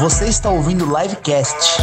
Você está ouvindo o Livecast.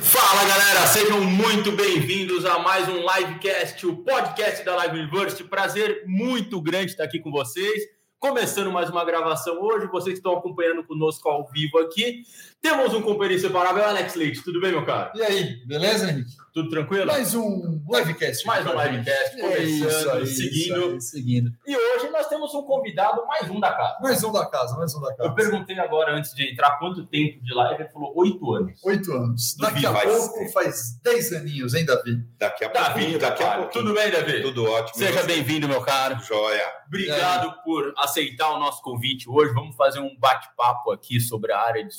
Fala galera, sejam muito bem-vindos a mais um Livecast, o podcast da Live University. Prazer muito grande estar aqui com vocês. Começando mais uma gravação hoje, vocês estão acompanhando conosco ao vivo aqui. Temos um companheiro inseparável, Alex Leite. Tudo bem, meu cara? E aí, beleza, Henrique? Tudo tranquilo? Mais um livecast. Mais um livecast, começando, aí, seguindo. aí, seguindo. E hoje nós temos um convidado, mais um da casa. Mais um da casa, mais um da casa. Eu perguntei agora, antes de entrar, quanto tempo de live. Ele falou oito anos. Oito anos. Daqui a pouco faz dez aninhos, hein, Davi? Daqui a Davi, pouquinho, daqui a pouquinho. tudo bem, Davi? Tudo ótimo. Seja bem-vindo, meu caro. Joia. Obrigado por aceitar o nosso convite hoje. Vamos fazer um bate-papo aqui sobre a área de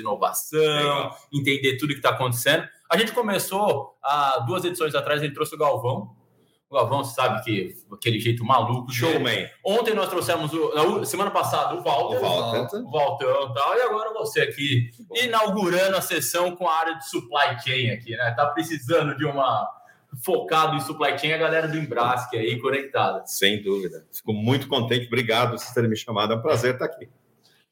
inovação, Legal. entender tudo que está acontecendo. A gente começou há duas edições atrás, gente trouxe o Galvão. O Galvão, você sabe que aquele jeito maluco. Showman. Ontem nós trouxemos, o, semana passada, o Walter. O Walter. O Waltão e tal. E agora você aqui, inaugurando a sessão com a área de supply chain aqui, né? Tá precisando de uma focado em supply chain, a galera do Embrasque aí conectada. Sem dúvida. Fico muito contente. Obrigado por terem me chamado. É um prazer estar aqui.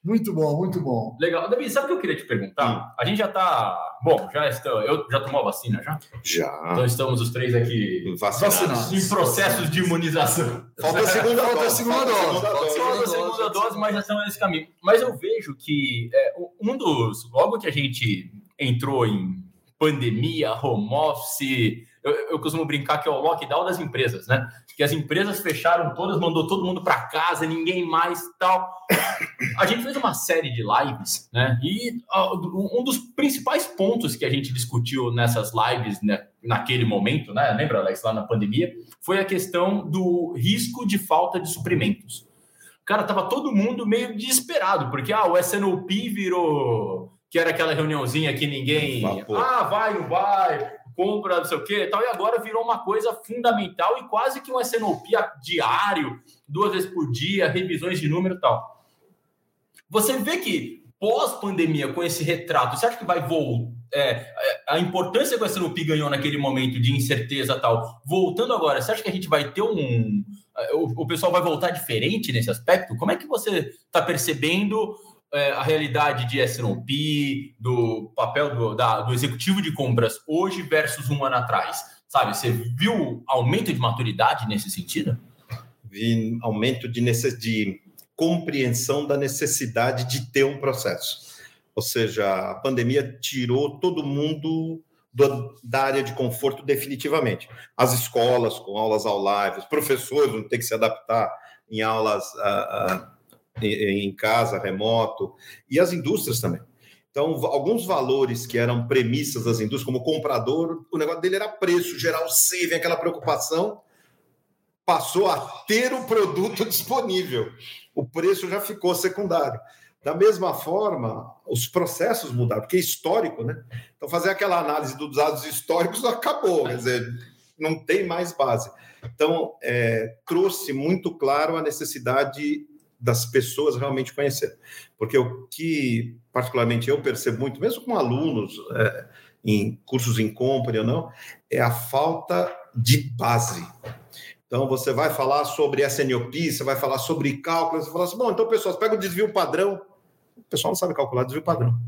Muito bom, muito bom. Legal. Davi, sabe o que eu queria te perguntar? A gente já tá. Bom, já estou. Eu já tomou a vacina já? Já. Então estamos os três aqui Vacinados. Vacinados. em processos de imunização. Falta a segunda Falta a dose. segunda falta a dose. segunda Falta a dose. Só a segunda dose, mas já estamos nesse caminho. Mas eu vejo que é, um dos. Logo que a gente entrou em pandemia, home office, eu, eu costumo brincar que é o lockdown das empresas, né? Que as empresas fecharam todas, mandou todo mundo para casa, ninguém mais tal. A gente fez uma série de lives, né? E ó, um dos principais pontos que a gente discutiu nessas lives, né, naquele momento, né? Lembra, Alex, lá na pandemia, foi a questão do risco de falta de suprimentos. Cara, tava todo mundo meio desesperado, porque ah, o SNOP virou que era aquela reuniãozinha que ninguém. Ah, vai, não vai, compra, não sei o quê e tal, e agora virou uma coisa fundamental e quase que um SNOP diário, duas vezes por dia, revisões de número e tal. Você vê que pós-pandemia, com esse retrato, você acha que vai voltar? a importância que o SNOP ganhou naquele momento de incerteza tal, voltando agora, você acha que a gente vai ter um. O, o pessoal vai voltar diferente nesse aspecto? Como é que você está percebendo é, a realidade de SNOP, do papel do, da- do executivo de compras hoje versus um ano atrás? Sabe, você viu aumento de maturidade nesse sentido? Vi aumento de, necess... de compreensão da necessidade de ter um processo. Ou seja, a pandemia tirou todo mundo do- da área de conforto definitivamente. As escolas com aulas ao live, os professores vão ter que se adaptar em aulas ah, ah, em, casa, remoto, e as indústrias também. Então, alguns valores que eram premissas das indústrias, como comprador, o negócio dele era preço, o saving, aquela preocupação, passou a ter o produto disponível. O preço já ficou secundário. Da mesma forma, os processos mudaram, porque é histórico, né? Então, fazer aquela análise dos dados históricos acabou, quer dizer, não tem mais base. Então, é, trouxe muito claro a necessidade das pessoas realmente conhecerem. Porque o que, particularmente, eu percebo muito, mesmo com alunos é, em cursos em company ou não, é a falta de base. Então, você vai falar sobre SNOP, você vai falar sobre cálculo, você vai falar assim, bom, então, pessoal, pega o desvio padrão, o pessoal não sabe calcular desvio padrão.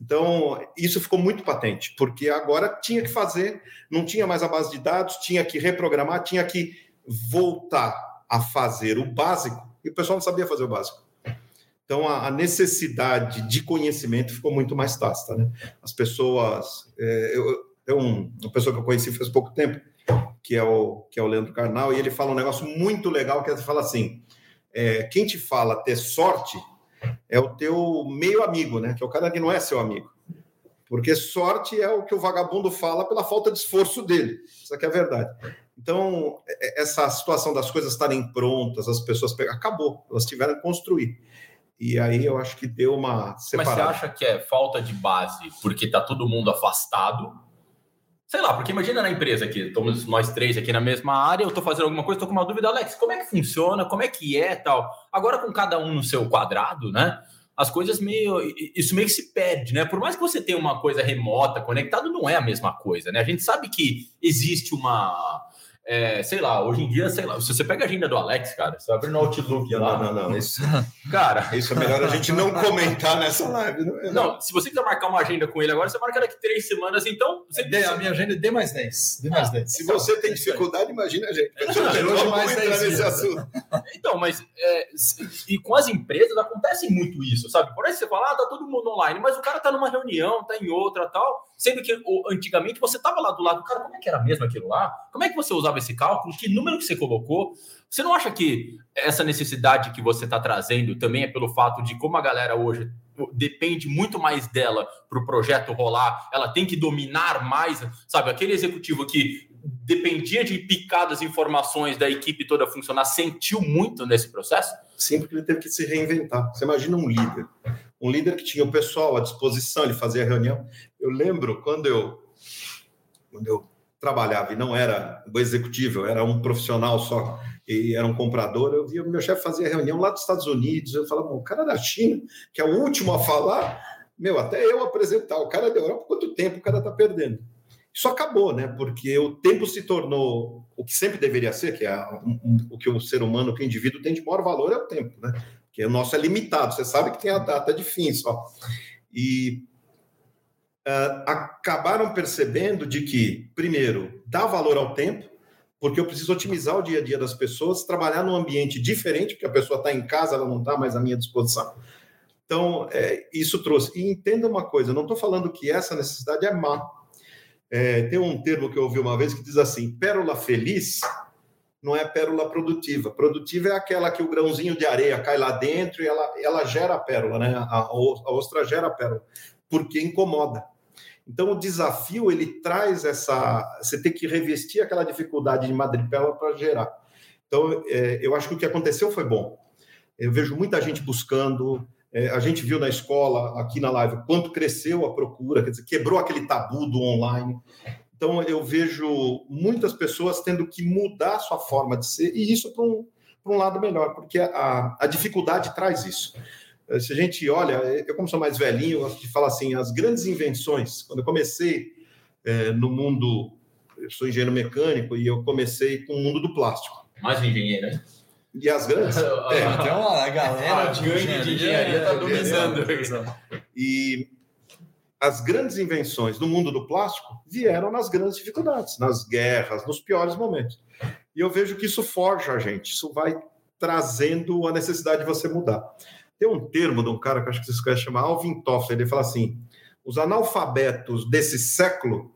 Então, isso ficou muito patente, porque agora tinha que fazer, não tinha mais a base de dados, tinha que reprogramar, tinha que voltar a fazer o básico, e o pessoal não sabia fazer o básico. Então, a, necessidade de conhecimento ficou muito mais tácita. Né? As pessoas. É, eu, tem um, uma pessoa que eu conheci faz pouco tempo, que é o, que é o Leandro Carnal, e ele fala um negócio muito legal, que ele fala assim, é, quem te fala ter sorte é o teu meio amigo, né? Que é o cara que não é seu amigo. Porque sorte é o que o vagabundo fala pela falta de esforço dele. Isso aqui é verdade. Então, é- essa situação das coisas estarem prontas, as pessoas pegar, acabou. Elas tiveram que construir. E aí eu acho que deu uma Mas você separada. acha que é falta de base porque tá todo mundo afastado? Sei lá, porque imagina na empresa aqui, estamos nós três aqui na mesma área, eu tô fazendo alguma coisa, tô com uma dúvida, Alex, como é que funciona? Como é que é tal? Agora com cada um no seu quadrado, né? As coisas meio. Isso meio que se perde, né? Por mais que você tenha uma coisa remota, conectado, não é a mesma coisa, né? A gente sabe que existe uma. É, sei lá, hoje em dia, sei lá, se você pega a agenda do Alex, cara, você abre no Outlook Não, lá. não, não, não. Isso, Cara, isso é melhor a gente não comentar nessa live. Não, não, se você quiser marcar uma agenda com ele agora, você marca daqui três semanas, então. Você, A minha agenda é D mais 10. D mais 10. Se você tem dificuldade, imagina a gente. Hoje Vamos mais entrar 10 nesse dias. assunto. Então, mas é, e com as empresas acontece muito isso, sabe? Por aí você fala, ah, tá todo mundo online, mas o cara tá numa reunião, tá em outra tal. Sendo que antigamente você tava lá do lado, cara, como é que era mesmo aquilo lá? Como é que você usava esse cálculo? Que número que você colocou? Você não acha que essa necessidade que você está trazendo também é pelo fato de como a galera hoje depende muito mais dela para o projeto rolar, ela tem que dominar mais, sabe? Aquele executivo que dependia de picadas informações da equipe toda funcionar, sentiu muito nesse processo? Sim, porque ele teve que se reinventar. Você imagina um líder. Um líder que tinha o pessoal à disposição, ele fazia reunião. Eu lembro quando eu, quando eu trabalhava e não era o executivo, era um profissional só e era um comprador, eu via o meu chefe fazia reunião lá dos Estados Unidos, eu falava, o cara da China, que é o último a falar, meu, até eu apresentar, o cara da Europa, quanto tempo o cara está perdendo? Isso acabou, né? Porque o tempo se tornou o que sempre deveria ser, que é o que o ser humano, que o indivíduo tem de maior valor é o tempo, né? Porque o nosso é limitado, você sabe que tem a data de fim só. E ah, acabaram percebendo de que, primeiro, dá valor ao tempo, porque eu preciso otimizar o dia a dia das pessoas, trabalhar num ambiente diferente, porque a pessoa está em casa, ela não está mais à minha disposição. Então, é, isso trouxe. E entenda uma coisa, eu não estou falando que essa necessidade é má. É, tem um termo que eu ouvi uma vez que diz assim: pérola feliz não é pérola produtiva. Produtiva é aquela que o grãozinho de areia cai lá dentro e ela, ela gera a pérola, né? A, a ostra gera a pérola, porque incomoda. Então, o desafio, ele traz essa... Você tem que revestir aquela dificuldade de madrepérola para gerar. Então, é, eu acho que o que aconteceu foi bom. Eu vejo muita gente buscando, é, a gente viu na escola, aqui na live, quanto cresceu a procura, quer dizer, quebrou aquele tabu do online. Então, eu vejo muitas pessoas tendo que mudar a sua forma de ser, e isso para um, pra um lado melhor, porque a, a dificuldade traz isso. Eh, Se a gente olha, eu, como sou mais velhinho, gosto de falar assim: as grandes invenções, quando eu comecei eh, no mundo, eu sou engenheiro mecânico e eu comecei com o mundo do plástico. Mais um engenheiro, hein? E as grandes. É, tem uma galera de engenharia tá é, dominando. é, E as grandes invenções do mundo do plástico vieram nas grandes dificuldades, nas guerras, nos piores momentos. E eu vejo que isso forja a gente, isso vai trazendo a necessidade de você mudar. Tem um termo de um cara que acho que vocês conhecem, chama Alvin Toffler, ele fala assim, os analfabetos desse século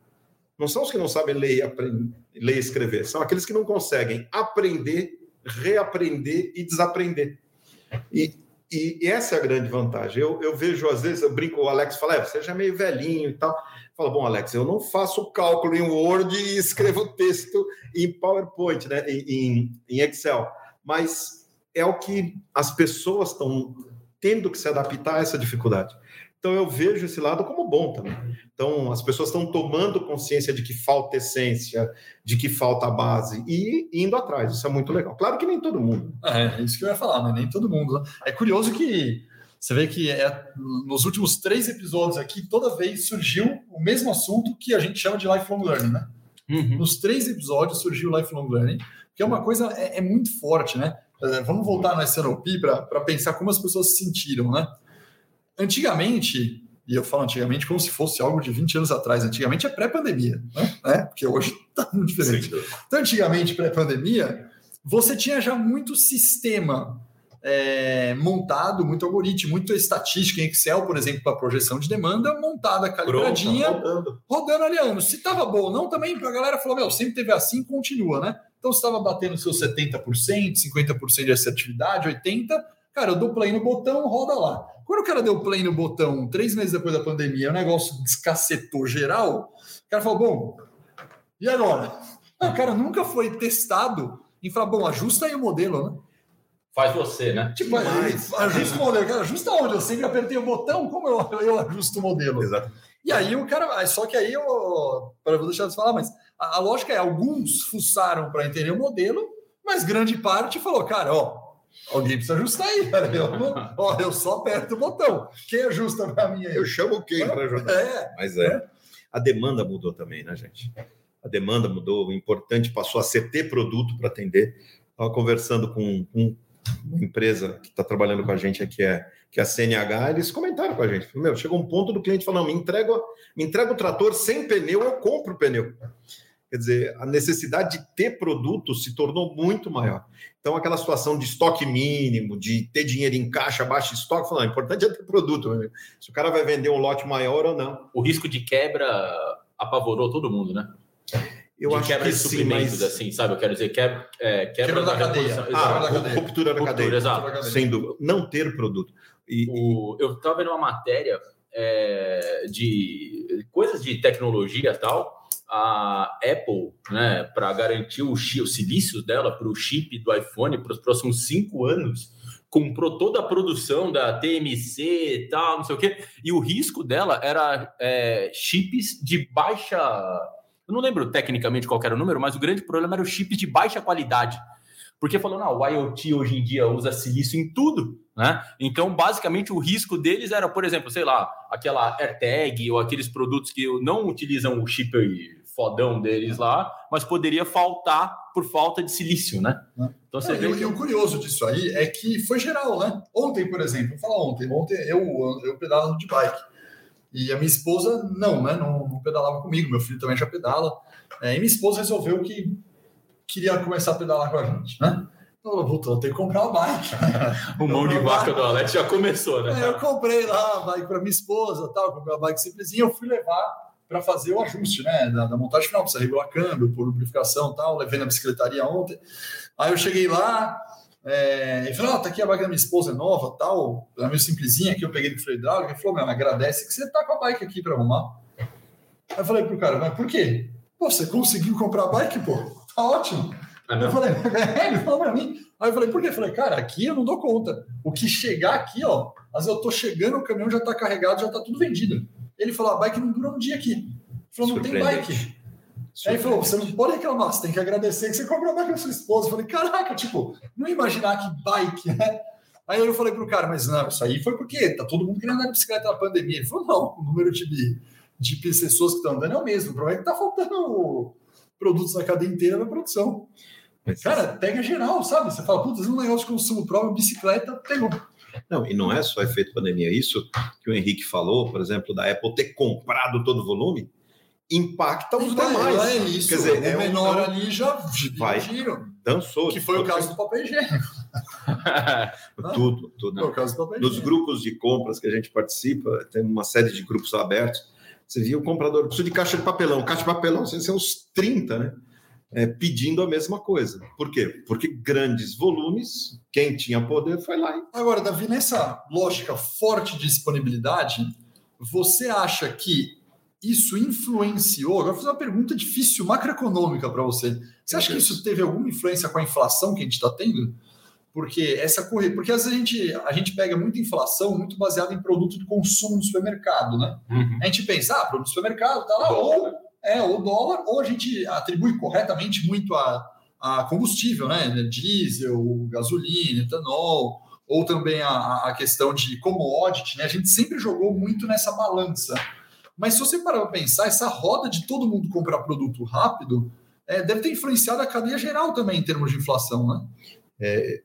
não são os que não sabem ler e, aprender, ler e escrever, são aqueles que não conseguem aprender, reaprender e desaprender. E, e, e essa é a grande vantagem. Eu, eu vejo, às vezes, eu brinco, o Alex fala, é, você já é meio velhinho e tal. Fala, bom, Alex, eu não faço cálculo em Word e escrevo texto em PowerPoint, né, em, em, Excel, mas é o que as pessoas estão tendo que se adaptar a essa dificuldade. Então eu vejo esse lado como bom também. Então as pessoas estão tomando consciência de que falta essência, de que falta base e indo atrás. Isso é muito legal. Claro que nem todo mundo. É, é isso que eu ia falar, né? Nem todo mundo. né? É curioso que você vê que é, nos últimos três episódios aqui, toda vez surgiu o mesmo assunto que a gente chama de lifelong learning, né? Uhum. Nos três episódios surgiu o lifelong learning, que é uma coisa é, é muito forte, né? É, vamos voltar no SNOP para pensar como as pessoas se sentiram, né? Antigamente, e eu falo antigamente como se fosse algo de 20 anos atrás, antigamente é pré-pandemia, né? É, porque hoje está muito diferente. Então, antigamente, pré-pandemia, você tinha já muito sistema é, montado, muito algoritmo, muita estatística em Excel, por exemplo, para projeção de demanda, montada, calibradinha, Rodando. rodando ali anos. Se estava bom ou não, também a galera falou, meu, sempre teve assim, continua, né? Então, se estava batendo seus 70%, 50% de assertividade, 80%, cara, eu dou play no botão, roda lá. Quando o cara deu play no botão, três meses depois da pandemia, o negócio descacetou geral, o cara falou, bom, e agora? O cara nunca foi testado em falar, bom, ajusta aí o modelo, né? Faz você, né? Tipo, ajusta o modelo. Cara, ajusta onde? Eu sempre apertei o botão, como eu, eu ajusto o modelo? Exato. E aí o cara. Só que aí eu. Para eu deixar de falar, mas a, a lógica é: alguns fuçaram para entender o modelo, mas grande parte falou, cara, ó. Alguém precisa ajustar aí, cara. Eu, não, ó, eu só aperto o botão. Quem ajusta para mim aí? Eu chamo quem para ajudar? É, Mas é. A demanda mudou também, né, gente? a demanda mudou, o importante passou a ser ter produto para atender. Estava conversando com, com, uma empresa que está trabalhando com a gente aqui, é, que é a CNH, eles comentaram com a gente. Meu, chegou um ponto do cliente falando: me entrega, me entrega o trator sem pneu, eu compro o pneu. Quer dizer, a necessidade de ter produto se tornou muito maior. Então, aquela situação de estoque mínimo, de ter dinheiro em caixa, baixo estoque, falando, o importante é ter produto. Né? Se o cara vai vender um lote maior ou não. O risco de quebra apavorou todo mundo, né? Eu de acho quebra que de sim, suprimentos, mas... assim, sabe? Eu quero dizer, quebra, é, quebra, Quebra da cadeia. reposição- Ah, Exato. da cadeia. Ruptura da cadeia. exato. Sem dúvida. Não ter produto. E, O- eu estava vendo uma matéria é, de coisas de tecnologia e tal. A Apple, né, para garantir o, os silícios dela para o chip do iPhone para os próximos cinco anos, comprou toda a produção da TMC e tal, não sei o quê. E o risco dela era é, chips de baixa. Eu não lembro tecnicamente qual era o número, mas o grande problema era os chips de baixa qualidade. Porque falou, não, o IoT hoje em dia usa silício em tudo, né? Então, basicamente, o risco deles era, por exemplo, sei lá, aquela AirTag ou aqueles produtos que não utilizam o chip fodão deles lá, mas poderia faltar por falta de silício, né? Então você Não, vê e, o- que o curioso disso aí é que foi geral, né? Ontem, por exemplo, vou falar ontem. Ontem eu, eu pedalo de bike. E a minha esposa não, né? Não, não pedalava comigo. Meu filho também já pedala. É, e minha esposa resolveu que queria começar a pedalar com a gente, né? Então, ela voltou, que comprar uma bike. o mão de vaca do Alex já começou, né? É, eu comprei lá a bike para minha esposa, tal, comprei uma bike simplesinha, eu fui levar para fazer o ajuste, né, da, da montagem final, precisa regular câmbio, por lubrificação, tal, levei na bicicletaria ontem. Aí eu cheguei lá, é, e falei, ó, tá aqui a bike da minha esposa, é nova, tal, é meio simplesinha, aqui eu peguei do freio hidráulico, ele falou, meu, agradece que você tá com a bike aqui para arrumar. Aí eu falei pro cara, mas por quê? Pô, você conseguiu comprar a bike, pô? Tá ótimo. Ah, Eu falei, é, ele falou pra mim. Aí eu falei, por quê? Eu falei, cara, aqui eu não dou conta. O que chegar aqui, ó, às vezes eu tô chegando, o caminhão já tá carregado, já tá tudo vendido. Ele falou, a bike não dura um dia aqui. Ele falou, não tem bike. Aí ele falou, você não pode reclamar, você tem que agradecer que você comprou a bike da sua esposa. Eu falei, caraca, tipo, não ia imaginar que bike, né? Aí eu falei pro cara, mas não, isso aí foi porque tá todo mundo querendo andar de bicicleta na pandemia. Ele falou, não, o número de, de pessoas que estão andando é o mesmo. O problema é que tá faltando produtos na cadeia inteira da produção. Cara, pega geral, sabe? Você fala, putz, um negócio de consumo próprio, bicicleta, pegou. Não, e não é só efeito pandemia. Isso que o Henrique falou, por exemplo, da Apple ter comprado todo o volume, impacta os demais. É isso. Quer dizer, o é menor é um- ali já Vai. Dançou. Que foi o caso do papel higiênico. Tudo, tudo. né? Foi o caso do papel Nos grupos de compras que a gente participa, tem uma série de grupos abertos. Você viu o comprador, precisa de caixa de papelão, caixa de papelão, você tem uns 30, né? É, pedindo a mesma coisa. Por quê? Porque grandes volumes, quem tinha poder foi lá e Agora, Davi, nessa lógica forte de disponibilidade, você acha que isso influenciou? Agora, vou fazer uma pergunta difícil, macroeconômica para você. Você acha que isso teve alguma influência com a inflação que a gente está tendo? Porque essa corrida, porque às vezes a gente, a gente pega muita inflação muito baseada em produto de consumo no supermercado, né? Uhum. A gente pensa, ah, produto de supermercado, tá lá, ou é o dólar, ou a gente atribui corretamente muito a, a combustível, né? Diesel, gasolina, etanol, ou também a, a questão de commodity, né? A gente sempre jogou muito nessa balança. Mas se você parar para pensar, essa roda de todo mundo comprar produto rápido é, deve ter influenciado a cadeia geral também em termos de inflação, né?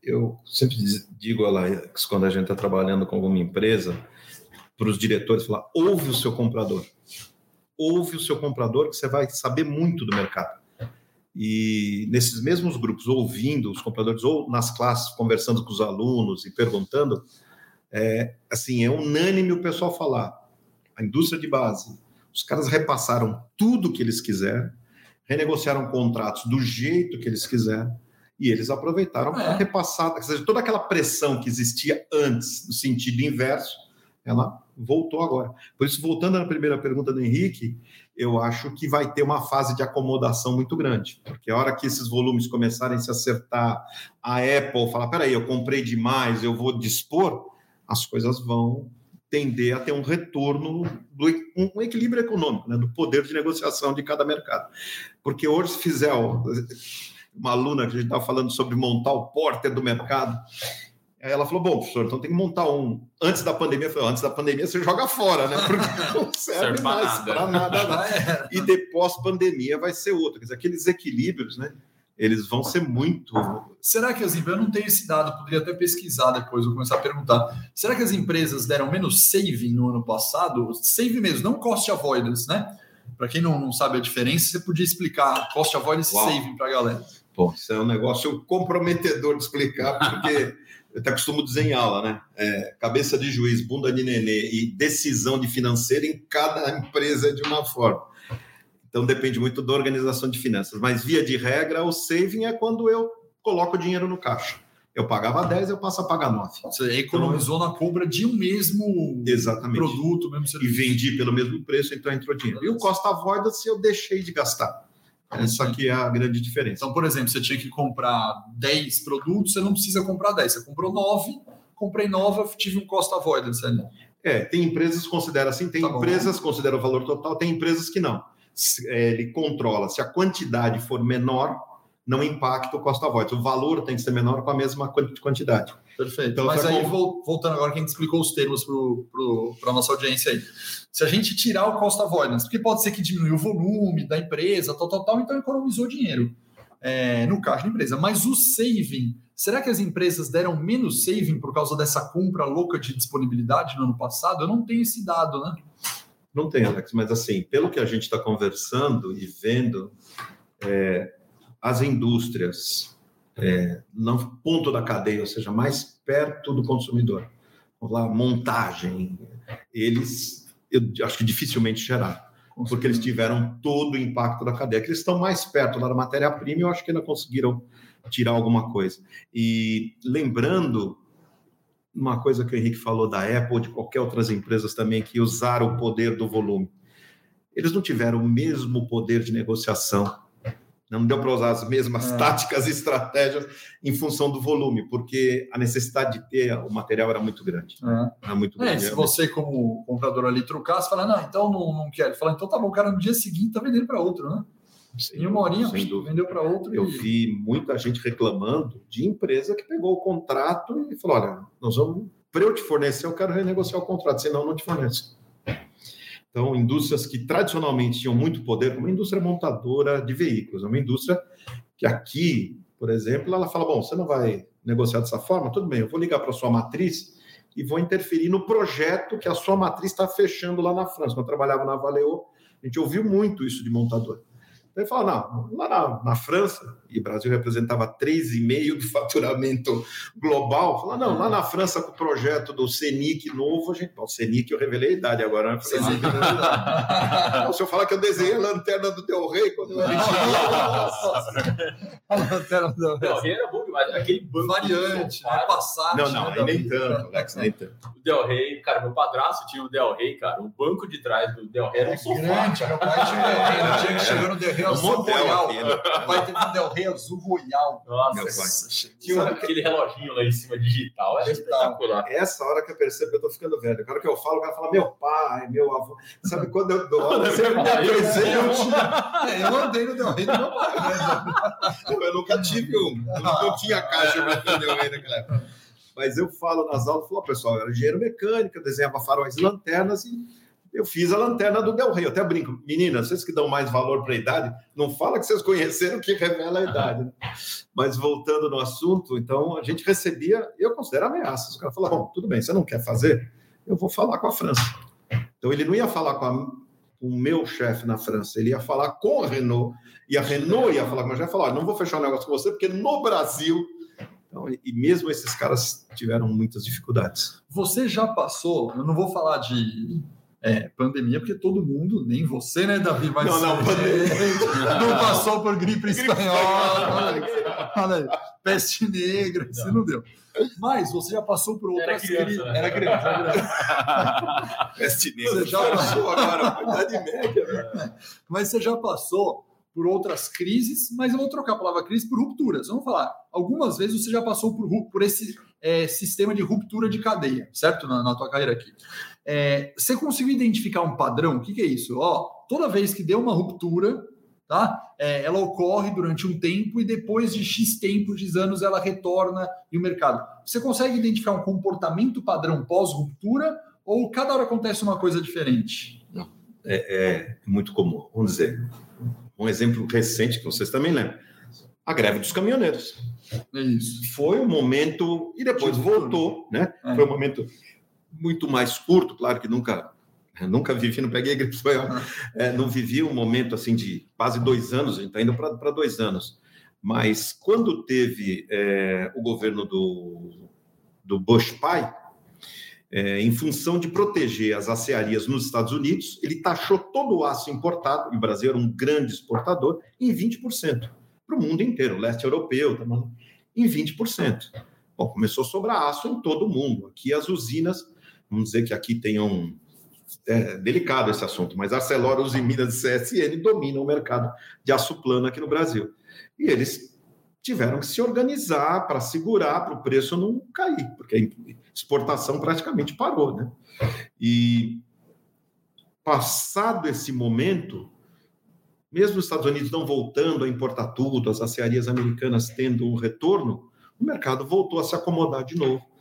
eu sempre digo, Alex, quando a gente está trabalhando com alguma empresa, para os diretores falar: ouve o seu comprador. Ouve o seu comprador, que você vai saber muito do mercado. E nesses mesmos grupos, ouvindo os compradores, ou nas classes, conversando com os alunos e perguntando, é, assim, é unânime o pessoal falar. A indústria de base, os caras repassaram tudo que eles quiseram, renegociaram contratos do jeito que eles quiseram, e eles aproveitaram É. para repassar, ou seja, toda aquela pressão que existia antes, no sentido inverso, ela voltou agora. Por isso, voltando à primeira pergunta do Henrique, eu acho que vai ter uma fase de acomodação muito grande, porque a hora que esses volumes começarem a se acertar, a Apple falar, peraí, eu comprei demais, eu vou dispor, as coisas vão tender a ter um retorno, do, um, equilíbrio econômico, né, do poder de negociação de cada mercado. Porque hoje, se fizer uma aluna que a gente estava falando sobre montar o porter do mercado, Aí ela falou: bom, professor, então tem que montar um. Antes da pandemia, eu falei, antes da pandemia você joga fora, né? Porque não serve, Serve mais para nada. nada. É. E depois pandemia vai ser outro. Quer dizer, aqueles equilíbrios, né? Eles vão ser muito. Será que as empresas, eu não tenho esse dado, poderia até pesquisar depois, vou começar a perguntar. Será que as empresas deram menos saving no ano passado? Saving mesmo, não cost avoidance, né? Para quem não, não sabe a diferença, você podia explicar cost avoidance e saving para a galera. Bom, isso é um negócio comprometedor de explicar, porque eu até costumo dizer em aula, né? É, cabeça de juiz, bunda de nenê e decisão de financeira em cada empresa é de uma forma. Então depende muito da organização de finanças. Mas via de regra, o saving é quando eu coloco o dinheiro no caixa. Eu pagava 10, eu passo a pagar 9. Você economizou na compra de um mesmo Exatamente. produto, mesmo E serviço. vendi pelo mesmo preço, então entrou dinheiro. E o costa avoidance eu deixei de gastar. Essa aqui é a grande diferença. Então, por exemplo, você tinha que comprar 10 produtos, você não precisa comprar 10. Você comprou 9, comprei 9, tive um cost avoidance ali. É, tem empresas que consideram assim, tem Tá empresas que consideram o valor total, tem empresas que não. Se, é, ele controla, se a quantidade for menor, não impacta o costa avoidance. O valor tem que ser menor com a mesma quanti- quantidade. Perfeito. Então, Mas aí, bom. vol- voltando agora, quem explicou os termos para a nossa audiência aí. Se a gente tirar o cost avoidance, porque pode ser que diminuiu o volume da empresa, tal, tal, tal, então economizou dinheiro é, no caixa da empresa. Mas o saving, será que as empresas deram menos saving por causa dessa compra louca de disponibilidade no ano passado? Eu não tenho esse dado, né? Não tem, Alex, mas assim, pelo que a gente está conversando e vendo, é, as indústrias é, no ponto da cadeia, ou seja, mais perto do consumidor, vamos lá, montagem, eles, eu acho que dificilmente geraram, porque eles tiveram todo o impacto da cadeia, que eles estão mais perto lá da matéria-prima, eu acho que ainda conseguiram tirar alguma coisa. E lembrando uma coisa que o Henrique falou da Apple, de qualquer outras empresas também que usaram o poder do volume. Eles não tiveram o mesmo poder de negociação. Não deu para usar as mesmas É. táticas e estratégias em função do volume, porque a necessidade de ter o material era muito grande. Era muito É, grande. se você, como comprador ali, trucar, você fala, não, então não, não quero. Fala, então tá bom, o cara no dia seguinte tá vendendo para outro, né? Em uma horinha, Sem vendeu para outro. Eu e... vi muita gente reclamando de empresa que pegou o contrato e falou: olha, nós vamos, para eu te fornecer, eu quero renegociar o contrato, senão eu não te forneço. Então, indústrias que tradicionalmente tinham muito poder, como a indústria montadora de veículos, é uma indústria que aqui, por exemplo, ela fala: bom, você não vai negociar dessa forma? Tudo bem, eu vou ligar para a sua matriz e vou interferir no projeto que a sua matriz está fechando lá na França. Quando eu trabalhava na Valeo, a gente ouviu muito isso de montador. Ele fala, não, lá na, na França, e o Brasil representava 3,5% do faturamento global, fala, não, lá na França, com o projeto do CENIC novo, a gente, bom, CENIC eu revelei a idade agora, né? Viu? não, se eu falar que eu desenhei a lanterna do Del Rey quando eu era A lanterna do- Del Rey era bom demais. Aquele banco. Variante, né? Passagem. Não, não, né, nem tanto, Alex, nem tanto. O Del Rey, cara, meu padrasto tinha o Del Rey, cara. O banco de trás do Del Rey era um sofá. Grande, meu pai tinha um que chegou no Del Rey É um motel royal. pai teve um Del Rey azul royal. Nossa, pai. tinha um- aquele reloginho lá em cima digital. Era Digital. espetacular. Essa hora que eu percebo que eu tô ficando velho. O cara que eu falo, o cara fala, meu pai, meu avô. Sabe quando eu dou aula, você me apresenta. É, eu andei no Del Rey do meu pai. né? Eu nunca tive um. Eu não tinha caixa para Del Rey naquela época. Mas eu falo nas aulas, falo, pessoal, eu era engenheiro mecânico, eu desenhava faróis e lanternas e eu fiz a lanterna do Del Rey. Eu até brinco, meninas, vocês que dão mais valor para a idade, não fala que vocês conheceram que revela a idade. né? Mas voltando no assunto, então a gente recebia, eu considero ameaças. O cara fala, bom, tudo bem, você não quer fazer? Eu vou falar com a França. Então ele não ia falar com, a, com o meu chefe na França, ele ia falar com a Renault, e a Renault ia falar com o meu chefe e falar, "Olha, não vou fechar um negócio com você, porque no Brasil. Então, e mesmo esses caras tiveram muitas dificuldades. Você já passou, eu não vou falar de é, pandemia, porque todo mundo, nem você, né, Davi? Mas Não, não, não passou por gripe espanhola. Olha aí, peste negra, isso não deu. Mas você já passou por Era outras crises. né? Era criança, era. Peste Você já passou agora, idade média. né? Mas você já passou por outras crises, mas eu vou trocar a palavra crise por rupturas. Vamos falar, algumas vezes você já passou por, por esse é, sistema de ruptura de cadeia, certo? Na, na tua carreira aqui. É, você conseguiu identificar um padrão? O que, que é isso? Ó, toda vez que deu uma ruptura, tá? É, ela ocorre durante um tempo e depois de X tempo, X anos, ela retorna em o mercado. Você consegue identificar um comportamento padrão pós-ruptura ou cada hora acontece uma coisa diferente? Não, é, é muito comum. Vamos dizer, um exemplo recente que vocês também lembram, a greve dos caminhoneiros. É isso. Foi um momento e depois voltou, né? É. Foi um momento muito mais curto, claro que nunca nunca vivi, não peguei a gripe espanhola, é, não vivi um momento assim de quase dois anos, a gente está indo para dois anos. Mas quando teve é, o governo do, do Bush pai, é, em função de proteger as acearias nos Estados Unidos, ele taxou todo o aço importado, e o Brasil era um grande exportador, em 20%, para o mundo inteiro, o leste europeu, tá em 20%. Bom, começou a sobrar aço em todo o mundo. Aqui as usinas, vamos dizer que aqui tem um, é delicado esse assunto, mas ArcelorMittal e Minas e CSN dominam o mercado de aço plano aqui no Brasil. E eles tiveram que se organizar para segurar para o preço não cair, porque a exportação praticamente parou, né? E passado esse momento, mesmo os Estados Unidos não voltando a importar tudo, as acearias americanas tendo um retorno, o mercado voltou a se acomodar de novo.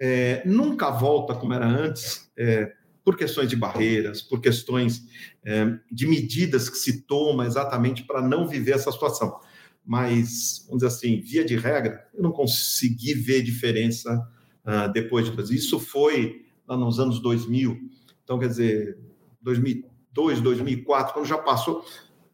É, nunca volta como era antes, é, por questões de barreiras, por questões é, de medidas que se toma exatamente para não viver essa situação. Mas, vamos dizer assim, via de regra, eu não consegui ver diferença uh, depois de Isso foi lá nos anos 2000. Então, quer dizer, 2002, 2004, quando já passou,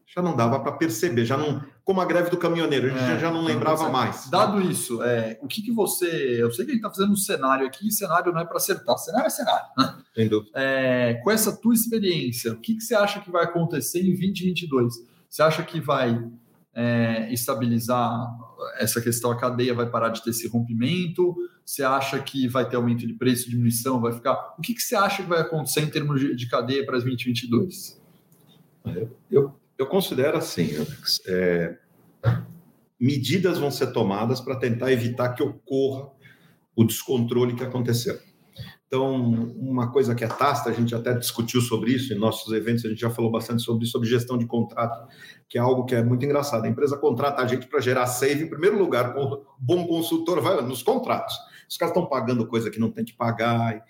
já não dava para perceber, já não, como a greve do caminhoneiro, a gente é, já não lembrava você, mais. Dado isso, é, o que, que você. Eu sei que a gente está fazendo um cenário aqui, cenário não é para acertar, cenário é cenário. Né? Sem dúvida. É, com essa tua experiência, o que, que você acha que vai acontecer em 2022? Você acha que vai é, estabilizar essa questão, a cadeia vai parar de ter esse rompimento? Você acha que vai ter aumento de preço, diminuição, vai ficar. O que, que você acha que vai acontecer em termos de, de cadeia para 2022? Eu, eu eu considero assim, Alex, é, medidas vão ser tomadas para tentar evitar que ocorra o descontrole que aconteceu. Então, uma coisa que é tácita, a gente até discutiu sobre isso em nossos eventos, a gente já falou bastante sobre isso, sobre gestão de contrato, que é algo que é muito engraçado. A empresa contrata a gente para gerar save, em primeiro lugar, o bom consultor vai nos contratos. Os caras estão pagando coisa que não tem que pagar,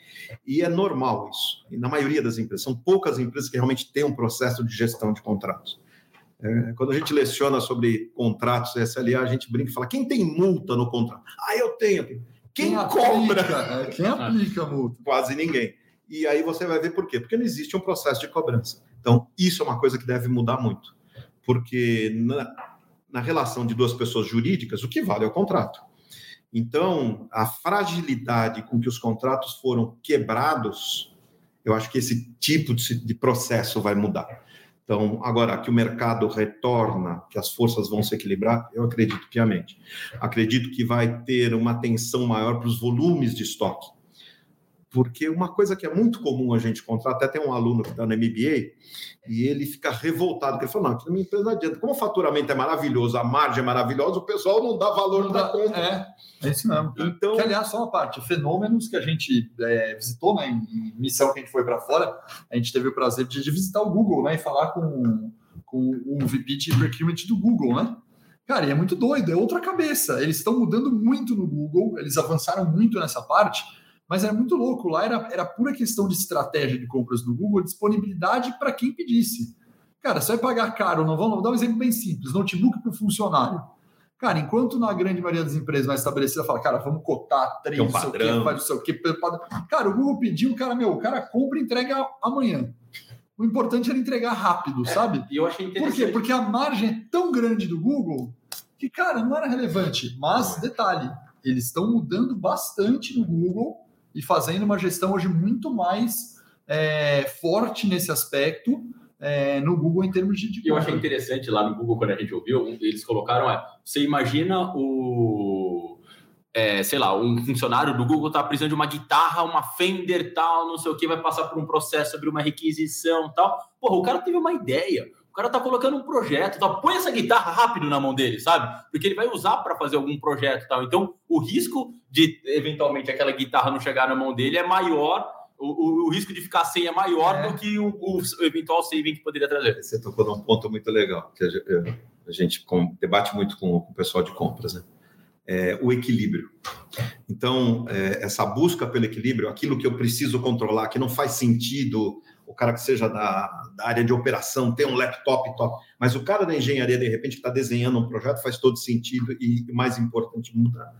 e é normal isso. E na maioria das empresas, são poucas empresas que realmente têm um processo de gestão de contratos. É, quando a gente leciona sobre contratos SLA, a gente brinca e fala: quem tem multa no contrato? Ah, eu tenho. Quem, quem cobra? Aplica, é, quem aplica a multa? Quase ninguém. E aí você vai ver por quê? Porque não existe um processo de cobrança. Então, isso é uma coisa que deve mudar muito. Porque na, na relação de duas pessoas jurídicas, o que vale é o contrato. Então, a fragilidade com que os contratos foram quebrados, eu acho que esse tipo de, processo vai mudar. Então, agora que o mercado retorna, que as forças vão se equilibrar, eu acredito piamente. Acredito que vai ter uma atenção maior para os volumes de estoque. Porque uma coisa que é muito comum a gente encontrar, até tem um aluno que está no MBA, e ele fica revoltado, porque ele falou, não, aqui na minha empresa não adianta. Como o faturamento é maravilhoso, a margem é maravilhosa, o pessoal não dá valor para conta. É, é isso mesmo. Então, que, aliás, só uma parte, fenômenos que a gente é, visitou, né, em missão que a gente foi para fora, a gente teve o prazer de, de, visitar o Google, né, e falar com, com um VP de procurement do Google, né? Cara, e é muito doido, é outra cabeça. Eles estão mudando muito no Google, eles avançaram muito nessa parte, mas era muito louco. Lá era, era pura questão de estratégia de compras no Google, disponibilidade para quem pedisse. Cara, você vai pagar caro, não vamos, vou dar um exemplo bem simples: notebook para o funcionário. Cara, enquanto na grande maioria das empresas mais estabelecida fala, cara, vamos cotar três, um não sei o faz o seu quê. Cara, o Google pediu, cara, meu, o cara compra e entrega amanhã. O importante era entregar rápido, é, sabe? E eu achei interessante. Por quê? Porque a margem é tão grande do Google que, cara, não era relevante. Mas, detalhe, eles estão mudando bastante no Google e fazendo uma gestão hoje muito mais é, forte nesse aspecto é, no Google em termos de. de eu achei interessante lá no Google, quando a gente ouviu, eles colocaram: é, você imagina o. É, sei lá, um funcionário do Google tá precisando de uma guitarra, uma Fender tal, não sei o que, vai passar por um processo sobre uma requisição tal. Porra, o cara teve uma ideia cara tá colocando um projeto, tá? põe essa guitarra rápido na mão dele, sabe? Porque ele vai usar para fazer algum projeto tal. Então, o risco de eventualmente aquela guitarra não chegar na mão dele é maior O, o, o risco de ficar sem é maior É. do que o, o eventual saving que poderia trazer. Você tocou num ponto muito legal, que a eh, a gente com- debate muito com, com o pessoal de compras, né? É, o equilíbrio. Então, é, essa busca pelo equilíbrio, aquilo que eu preciso controlar, que não faz sentido o cara que seja da, da área de operação ter um laptop top, mas o cara da engenharia, de repente, que está desenhando um projeto, faz todo sentido e, mais importante, mudar.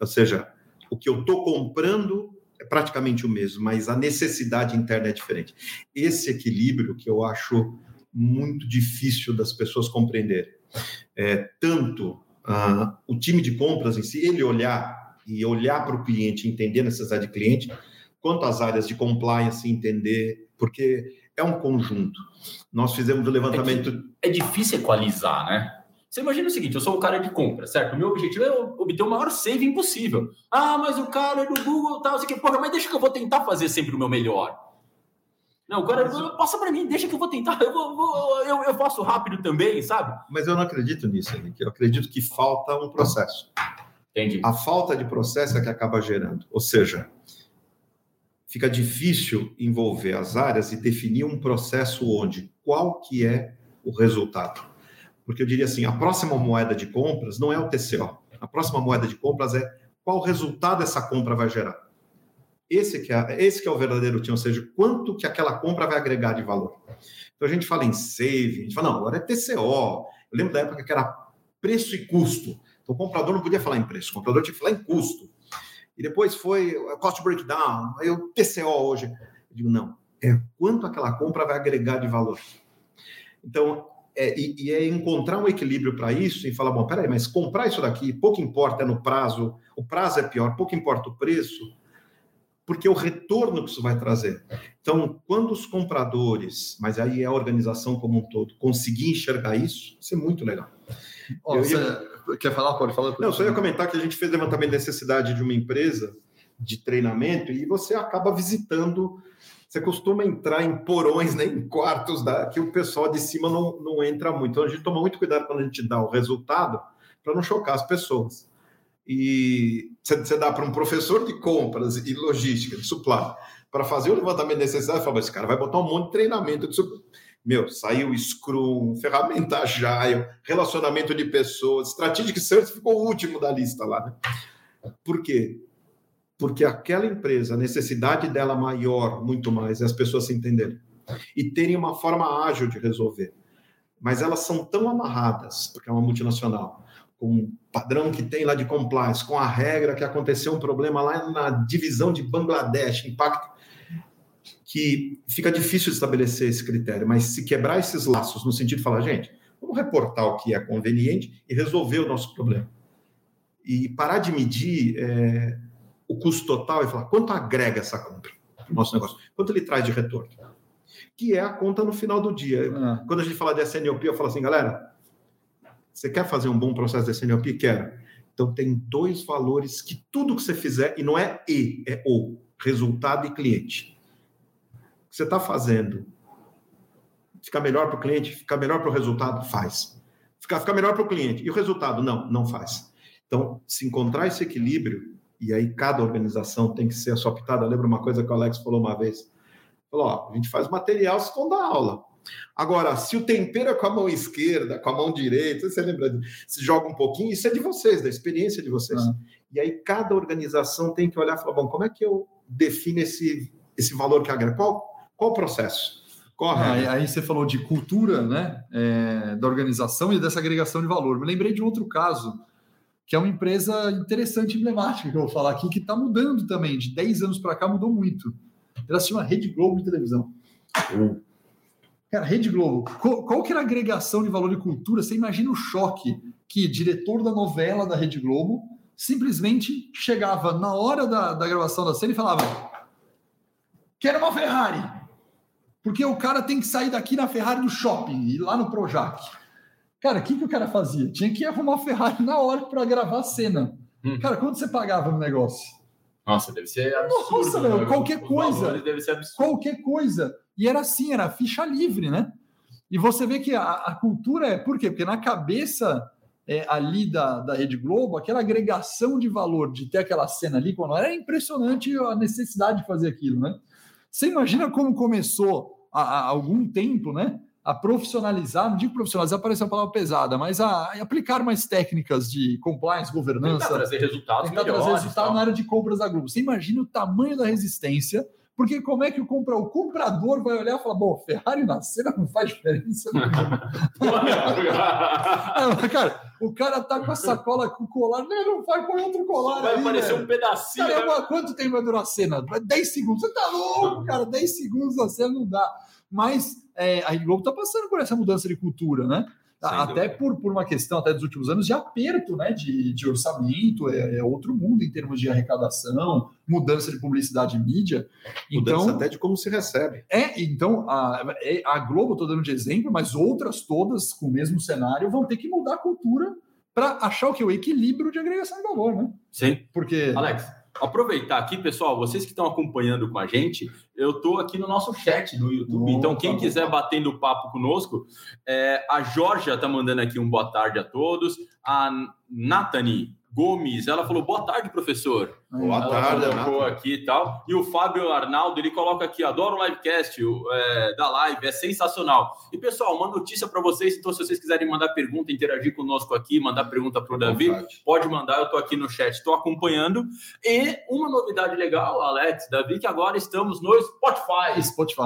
Ou seja, o que eu estou comprando é praticamente o mesmo, mas a necessidade interna é diferente. Esse equilíbrio que eu acho muito difícil das pessoas compreenderem. É, tanto ah, o time de compras em si, ele olhar e olhar para o cliente, entender a necessidade do cliente, quanto as áreas de compliance entender, porque é um conjunto. Nós fizemos o levantamento. É difícil equalizar, né? Você imagina o seguinte, eu sou o cara de compra, certo? O meu objetivo é obter o maior saving possível. Ah, mas o cara do Google tal, sei que, porra, mas deixa que eu vou tentar fazer sempre o meu melhor. Não, o cara, passa para mim, deixa que eu vou tentar, eu, vou, vou- eu, eu faço rápido também, sabe? Mas eu não acredito nisso, Henrique. Eu acredito que falta um processo. Entendi. A falta de processo é que acaba gerando. Ou seja, fica difícil envolver as áreas e definir um processo onde qual que é o resultado. Porque eu diria assim, a próxima moeda de compras não é o TCO. A próxima moeda de compras é qual resultado essa compra vai gerar. Esse que é, esse que é o verdadeiro time, ou seja, quanto que aquela compra vai agregar de valor. Então a gente fala em save, a gente fala, não, agora é TCO. Eu lembro da época que era preço e custo. Então o comprador não podia falar em preço, o comprador tinha que falar em custo. E depois foi o cost breakdown, aí o TCO hoje. Eu digo, não, é quanto aquela compra vai agregar de valor. Então, é, e, e é encontrar um equilíbrio para isso e falar, bom, peraí, mas comprar isso daqui, pouco importa é no prazo, o prazo é pior, pouco importa o preço, porque o retorno que isso vai trazer. Então, quando os compradores, mas aí é a organização como um todo, conseguir enxergar isso, isso é muito legal. Ó, Eu você ia- quer falar? Pode falar. Não, só ia comentar que a gente fez levantamento de necessidade de uma empresa de treinamento e você acaba visitando, você costuma entrar em porões, né, em quartos da, que o pessoal de cima não, não entra muito. Então a gente toma muito cuidado quando a gente dá o resultado para não chocar as pessoas. E você dá para um professor de compras e logística, de supply, para fazer o levantamento de necessidade, fala, esse cara vai botar um monte de treinamento de supply. Meu, saiu Scrum, ferramenta Agile, relacionamento de pessoas, Strategic Search ficou o último da lista lá, né? Por quê? Porque aquela empresa, a necessidade dela maior, muito mais, é as pessoas se entenderem e terem uma forma ágil de resolver. Mas elas são tão amarradas, porque é uma multinacional, com o padrão que tem lá de compliance, com a regra que aconteceu um problema lá na divisão de Bangladesh, impacto que fica difícil estabelecer esse critério, mas se quebrar esses laços no sentido de falar, gente, vamos reportar o que é conveniente e resolver o nosso problema. E parar de medir é, o custo total e falar quanto agrega essa compra para o nosso negócio, quanto ele traz de retorno, que é a conta no final do dia. Ah, Quando a gente fala de SNOP, eu falo assim, galera, você quer fazer um bom processo de SNOP? Quero. Então tem dois valores que tudo que você fizer, e não é e, é o, resultado e cliente. Você está fazendo fica melhor para o cliente, fica melhor para o resultado? Faz. Fica, fica melhor para o cliente. E o resultado? Não, não faz. Então, se encontrar esse equilíbrio, e aí cada organização tem que ser a sua pitada. Lembra uma coisa que o Alex falou uma vez? Falou, ó, a gente faz material, vocês vão dar aula. Agora, se o tempero é com a mão esquerda, com a mão direita, você lembra, se joga um pouquinho, isso é de vocês, da experiência de vocês. Ah. E aí cada organização tem que olhar e falar, bom, como é que eu defino esse, esse valor que agrega? Qual, qual o processo? Qual a Aí, aí você falou de cultura, né, é, da organização e dessa agregação de valor. Me lembrei de outro caso, que é uma empresa interessante, emblemática, que eu vou falar aqui, que está mudando também. De 10 anos para cá mudou muito. Ela se chama Rede Globo de televisão. Cara, Rede Globo, qual, qual que era a agregação de valor e cultura? Você imagina o choque que diretor da novela da Rede Globo simplesmente chegava na hora da, da gravação da cena e falava: Quero uma Ferrari. Porque o cara tem que sair daqui na Ferrari do shopping e lá no Projac. Cara, o que, que o cara fazia? Tinha que arrumar a Ferrari na hora para gravar a cena. Hum. Cara, quanto você pagava no negócio? Nossa, deve ser absurdo. Nossa, né? qualquer Os coisa. Deve ser absurdo. qualquer coisa. E era assim, era ficha livre, né? E você vê que a, a cultura é. Por quê? Porque na cabeça é, ali da, da Rede Globo, aquela agregação de valor de ter aquela cena ali, quando era impressionante a necessidade de fazer aquilo, né? Você imagina como começou há, há algum tempo, né? A profissionalizar, não digo profissionalizar, parece uma palavra pesada, mas a, a aplicar mais técnicas de compliance, governança. Tentar trazer resultados tentar melhores. trazer resultado na área de compras da Globo. Você imagina o tamanho da resistência, porque como é que o, compra, o comprador vai olhar e falar, bom, Ferrari na cena não faz diferença. Ah, cara, o cara tá com a sacola com o colar, não, não vai põe outro colar Vai aí, aparecer velho. um pedacinho. Cara, né? é quanto tempo vai durar a cena? 10 segundos. Você tá louco, cara? 10 segundos a cena não dá. Mas é, a Globo tá passando por essa mudança de cultura, né? Até por, por uma questão até dos últimos anos de aperto né, de, de orçamento, é, é outro mundo em termos de arrecadação, mudança de publicidade e mídia. Mudança Então, até de como se recebe. é, então a, é- a Globo, estou dando de exemplo, mas outras todas com o mesmo cenário vão ter que mudar a cultura para achar o que? O equilíbrio de agregação de valor, né? Sim. Porque. Alex, aproveitar aqui, pessoal, vocês que estão acompanhando com a gente, eu estou aqui no nosso chat do YouTube. Opa, então, quem quiser batendo papo conosco, é, a Georgia está mandando aqui um boa tarde a todos. A Nathanie Gomes, ela falou boa tarde, professor. Boa Ela tarde, Nath. aqui e tal. E o Fábio Arnaldo, ele coloca aqui, adoro o livecast é, da live, é sensacional. E, pessoal, uma notícia para vocês, então, se vocês quiserem mandar pergunta, interagir conosco aqui, mandar pergunta para o Davi, Vontade. pode mandar, eu estou aqui no chat, estou acompanhando. E uma novidade legal, Alex, Davi, que agora estamos no Spotify. Spotify.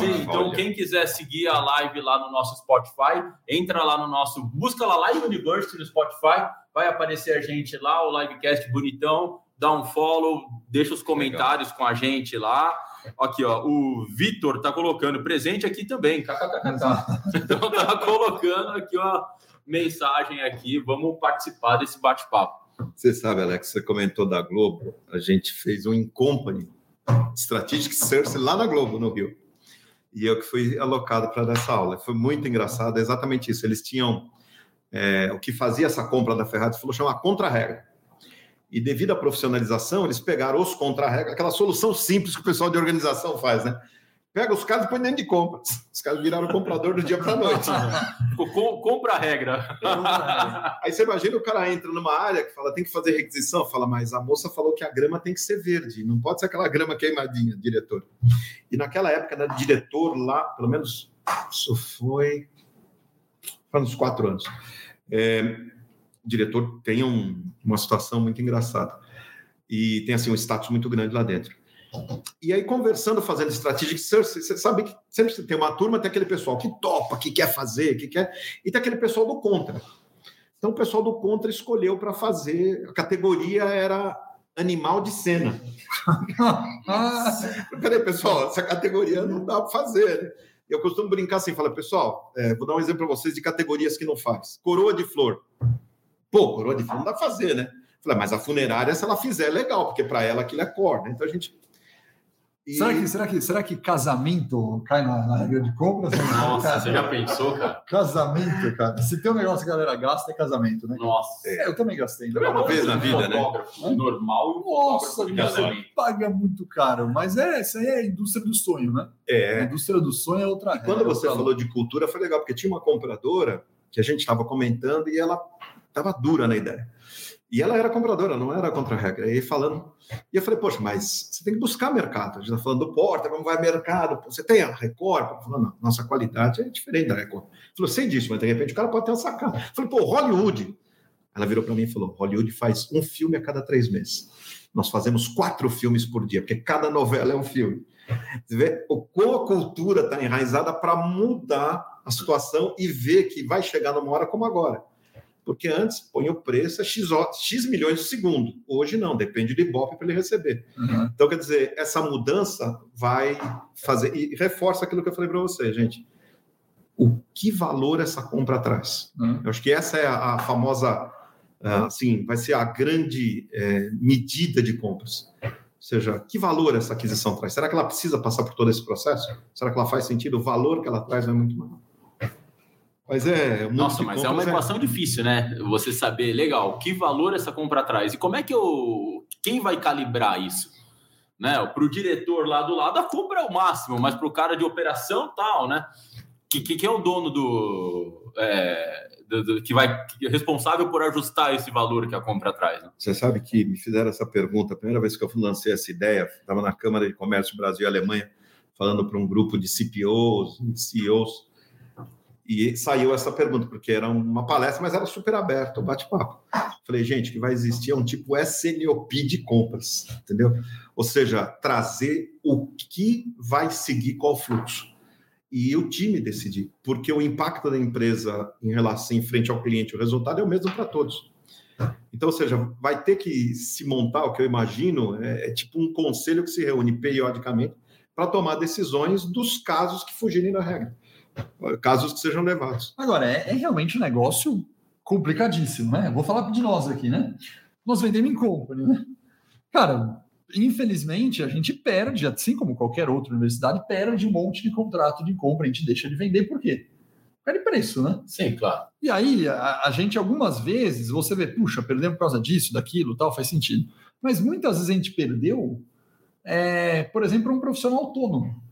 Sim, então olha. quem quiser seguir a live lá no nosso Spotify, entra lá no nosso, busca lá Live University no Spotify, vai aparecer a gente lá, o livecast bonitão, dá um follow, deixa os comentários com a gente lá. Aqui, ó, o Vitor tá colocando presente aqui também, kkkk. Então tá colocando aqui uma mensagem aqui, vamos participar desse bate-papo. Você sabe, Alex, você comentou da Globo, a gente fez um Incompany Strategic Search lá na Globo, no Rio. E eu que fui alocado para essa aula. Foi muito engraçado, é exatamente isso. Eles tinham é, o que fazia essa compra da Ferrari, falou chamar contra-regra. E devido à profissionalização, eles pegaram os contra-regra, aquela solução simples que o pessoal de organização faz, né? Pega os caras e põe dentro de compras. Os caras viraram comprador do dia para noite. Ficou com- compra a regra. Aí você imagina o cara entra numa área que fala tem que fazer requisição, fala, mas a moça falou que a grama tem que ser verde, não pode ser aquela grama queimadinha, diretor. E naquela época, né, diretor lá, pelo menos isso foi faz uns quatro anos. É, o diretor tem um- uma situação muito engraçada e tem assim um status muito grande lá dentro. E aí, conversando, fazendo strategic search, você sabe que sempre tem uma turma, tem aquele pessoal que topa, que quer fazer, que quer, e tem aquele pessoal do contra. Então, o pessoal do contra escolheu para fazer, a categoria era animal de cena. Peraí, pessoal, essa categoria não dá para fazer. né? Eu costumo brincar assim, fala, pessoal, é, vou dar um exemplo para vocês de categorias que não faz. Coroa de flor. Pô, coroa de não dá para fazer, né? Falei, mas a funerária, se ela fizer, é legal, porque para ela aquilo é cor, né? Então a gente. E- Será que, será, que, será que casamento cai na, na regra de compras? Nossa, você já pensou, cara? Casamento, cara. Se tem um negócio que a galera gasta, é casamento, né? Nossa. É, eu também gastei. Né? Uma vez na vida, né? Normal e Nossa, de paga muito caro. Mas é, isso aí é a indústria do sonho, né? A É, indústria do sonho é outra regra. Quando você falou de cultura, foi legal, porque tinha uma compradora que a gente estava comentando e ela estava dura na ideia. E ela era compradora, não era contra-regra. E falando. E eu falei, poxa, mas você tem que buscar mercado. A gente está falando do Porta, como vai mercado? Você tem a Record? Falou, não, nossa qualidade é diferente da Record. Falou, sei disso, mas de repente o cara pode ter uma sacada. Eu falei, pô, Hollywood. Ela virou para mim e falou: Hollywood faz um filme a cada três meses. Nós fazemos quatro filmes por dia, porque cada novela é um filme. Você vê como a cultura está enraizada para mudar a situação e ver que vai chegar numa hora como agora. Porque antes põe o preço a X, ho- X milhões de segundo. Hoje não, depende do Ibope para ele receber. Uhum. Então, quer dizer, essa mudança vai fazer. E reforça aquilo que eu falei para você, gente. O que valor essa compra traz? Uhum. Eu acho que essa é a, a famosa. assim, vai ser a grande eh, medida de compras. Ou seja, que valor essa aquisição traz? Será que ela precisa passar por todo esse processo? Será que ela faz sentido? O valor que ela traz é muito maior. Mas é. mundo Nossa, mas é uma compras equação difícil, né? Você saber, legal, que valor essa compra traz e como é que eu. Quem vai calibrar isso? Né? Para o diretor lá do lado, a compra é o máximo, mas para o cara de operação, tal, né? Que, que, que é o dono do, é, do- do- que vai que é responsável por ajustar esse valor que a compra traz? Né? Você sabe que me fizeram essa pergunta, a primeira vez que eu lancei essa ideia, estava na Câmara de Comércio Brasil e Alemanha, falando para um grupo de CPOs, CEOs, e saiu essa pergunta, porque era uma palestra, mas era super aberta, o bate-papo. Falei, gente, que vai existir é um tipo SNOP de compras, entendeu? Ou seja, trazer o que vai seguir qual fluxo. E o time decidir, porque o impacto da empresa em relação em frente ao cliente, o resultado é o mesmo para todos. Então, ou seja, vai ter que se montar, o que eu imagino, é, é tipo um conselho que se reúne periodicamente para tomar decisões dos casos que fugirem da regra casos que sejam levados. Agora, é, é realmente um negócio complicadíssimo, né? Vou falar de nós aqui, né? Nós vendemos em company, né? Cara, infelizmente, a gente perde, assim como qualquer outra universidade, perde um monte de contrato de compra, a gente deixa de vender, por quê? Perde preço, né? Sim, claro. E aí, a, a, gente, algumas vezes, você vê, puxa, perdemos por causa disso, daquilo, tal, faz sentido. Mas muitas vezes a gente perdeu, é, por exemplo, um profissional autônomo.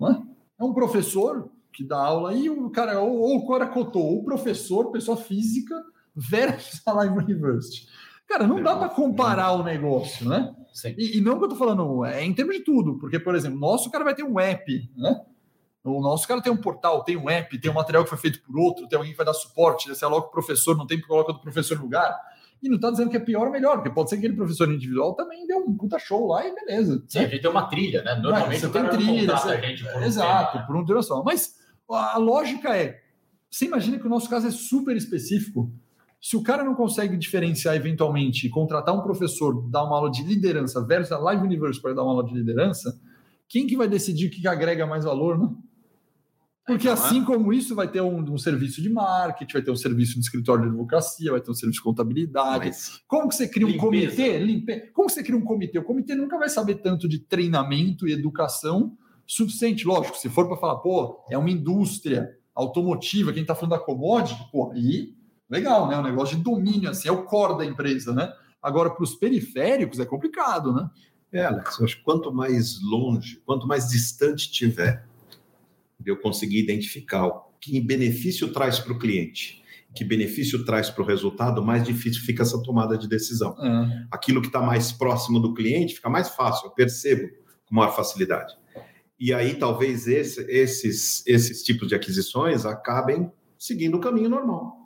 Não é? é um professor que dá aula, e o cara, ou, ou o cara cotou, o professor, pessoa física, versus a Live University. Cara, não dá para comparar o negócio, né? E, e, não que eu tô falando, é em termos de tudo, porque, por exemplo, nosso cara vai ter um app, né? O nosso cara tem um portal, tem um app, tem um material que foi feito por outro, tem alguém que vai dar suporte, se aloca o professor, não tem que colocar do professor no lugar. E não está dizendo que é pior ou melhor, porque pode ser que aquele professor individual também deu um puta show lá e beleza. Sim, a gente tem uma trilha, né? Normalmente você tem trilha, você... gente por Exato, um por um duração. Mas a lógica é: você imagina que o nosso caso é super específico. Se o cara não consegue diferenciar eventualmente contratar um professor, dar uma aula de liderança versus a Live Universe para dar uma aula de liderança, quem que vai decidir o que agrega mais valor, né? Porque então, assim é. como isso, vai ter um, um, serviço de marketing, vai ter um serviço de escritório de advocacia, vai ter um serviço de contabilidade. Mas como que você cria um limpeza. comitê? Limpe... Como que você cria um comitê? O comitê nunca vai saber tanto de treinamento e educação suficiente. Lógico, se for para falar, pô, é uma indústria automotiva, quem está falando da commodity, pô, aí legal, né? Um negócio de domínio, assim, é o core da empresa, né? Agora, para os periféricos é complicado, né? É, Alex, eu acho que quanto mais longe, quanto mais distante tiver de eu conseguir identificar que benefício traz para o cliente, que benefício traz para o resultado, mais difícil fica essa tomada de decisão. É. Aquilo que está mais próximo do cliente fica mais fácil, eu percebo com maior facilidade. E aí talvez esse, esses, esses tipos de aquisições acabem seguindo o caminho normal.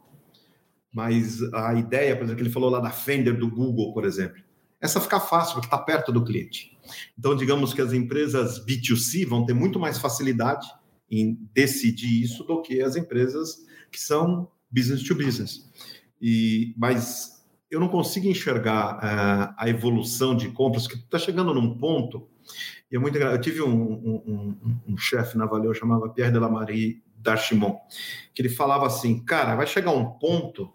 Mas a ideia, por exemplo, que ele falou lá da Fender do Google, por exemplo, essa fica fácil, porque está perto do cliente. Então, digamos que as empresas B2C vão ter muito mais facilidade em decidir isso do que as empresas que são business to business. E, mas eu não consigo enxergar uh, a evolução de compras, que está chegando num ponto e é muito Eu tive um, um, um, um chefe na Valeu, chamava Pierre Delamarie Darchimon, que ele falava assim, cara, vai chegar um ponto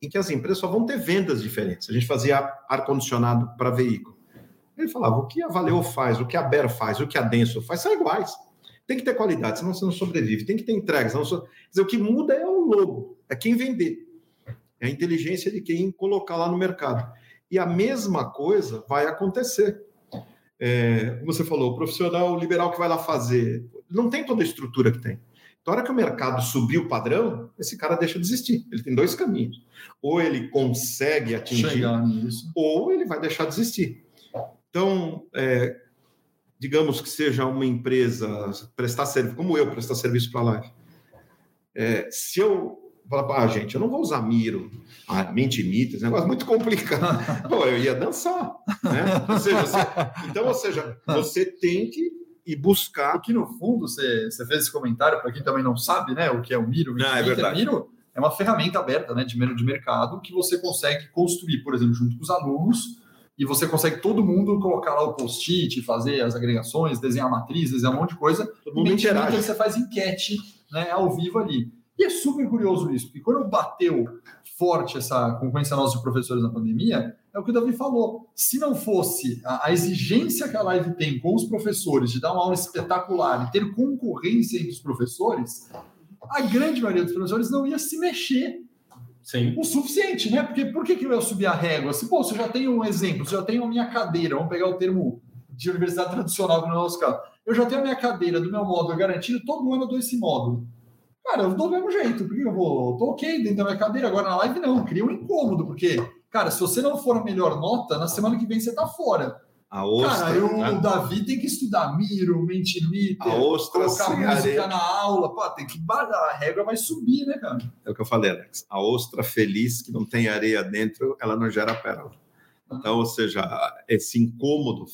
em que as empresas só vão ter vendas diferentes. A gente fazia ar-condicionado para veículo. Ele falava, o que a Valeu faz, o que a Ber faz, o que a Denso faz, são iguais. Tem que ter qualidade, senão você não sobrevive. Tem que ter entrega, senão dizer, o que muda é o logo, é quem vender. É a inteligência de quem colocar lá no mercado. E a mesma coisa vai acontecer é, como você falou, o profissional liberal que vai lá fazer, não tem toda a estrutura que tem. Então, na hora que o mercado subir o padrão, esse cara deixa de existir. Ele tem dois caminhos. Ou ele consegue atingir, ou ele vai deixar de existir. Então, é, digamos que seja uma empresa prestar serviço, como eu prestar serviço para a live. É, se eu falar, ah, gente, eu não vou usar Miro, ah, Mentimeter, esse negócio muito complicado. Pô, eu ia dançar, né? Ou seja, você, então, ou seja, você tem que ir buscar. Porque no fundo, você, você fez esse comentário, para quem também não sabe, né, o que é o Miro. Não, é verdade. Miro é uma ferramenta aberta, né, de de mercado, que você consegue construir, por exemplo, junto com os alunos, e você consegue todo mundo colocar lá o post-it, fazer as agregações, desenhar matrizes, desenhar um monte de coisa. Todo mundo interage. Você faz enquete né, ao vivo ali. E é super curioso isso, porque quando bateu forte essa concorrência nossa de professores na pandemia, é o que o Davi falou. Se não fosse a, a, exigência que a live tem com os professores de dar uma aula espetacular e ter concorrência entre os professores, a grande maioria dos professores não ia se mexer Sim. o suficiente, né? Porque por que, que eu ia subir a régua? Se, pô, você já tem um exemplo, você já tem a minha cadeira, vamos pegar o termo de universidade tradicional no nosso caso. Eu já tenho a minha cadeira do meu módulo garantido, todo ano eu dou esse módulo. Cara, eu dou do mesmo jeito, porque eu vou. Tô ok dentro da minha cadeira, agora na live não, cria um incômodo, porque, cara, se você não for a melhor nota, na semana que vem você tá fora. A ostra. Cara, eu, né? o Davi tem que estudar Miro, Mentimeter, A ostra colocar música na aula. Pô, tem que a régua vai subir, né, cara? É o que eu falei, Alex. A ostra feliz que não tem areia dentro, ela não gera pérola. Então, ou seja, esse incômodo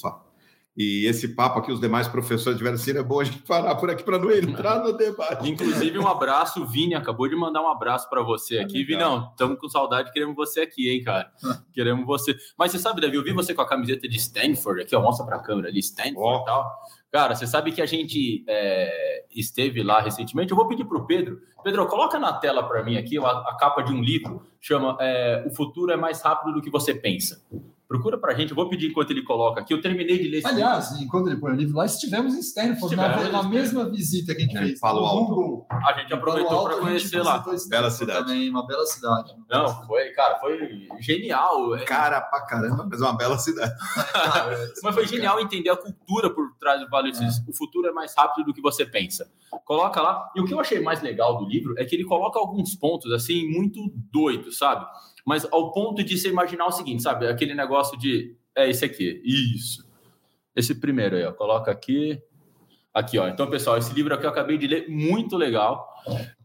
E esse papo aqui, os demais professores tiveram assim, é bom a gente parar por aqui para não entrar no debate. Inclusive, um abraço, Vini acabou de mandar um abraço para você aqui. Vinão, estamos com saudade, queremos você aqui, hein, cara? Queremos você. Mas você sabe, Davi, eu vi você com a camiseta de Stanford aqui, ó, mostra para a câmera ali, Stanford Ó. e tal. Cara, você sabe que a gente é, esteve lá recentemente. Eu vou pedir para o Pedro. Pedro, coloca na tela para mim aqui a, a capa de um livro, chama é, O Futuro é Mais Rápido do que Você Pensa. Procura pra gente, eu vou pedir enquanto ele coloca aqui. Eu terminei de ler esse Aliás, enquanto ele põe o livro lá, estivemos em Stanford, na, na mesma visita que a gente É, fez. Palo no Alto. Google. livro. A gente aproveitou para a conhecer lá. Bela cidade. Também, uma bela cidade. Não, foi, cara, foi genial. É, Cara pra caramba, mas é uma bela cidade. Mas foi genial entender a cultura por trás do Vale Cis. O futuro é mais rápido do que você pensa. Coloca lá. E o que eu achei mais legal do livro é que ele coloca alguns pontos, assim, muito doidos, sabe? Mas ao ponto de você imaginar o seguinte, sabe? Aquele negócio de. É esse aqui. Isso. Esse primeiro aí, ó. Coloca aqui. Aqui, ó. Então, pessoal, esse livro aqui eu acabei de ler, muito legal.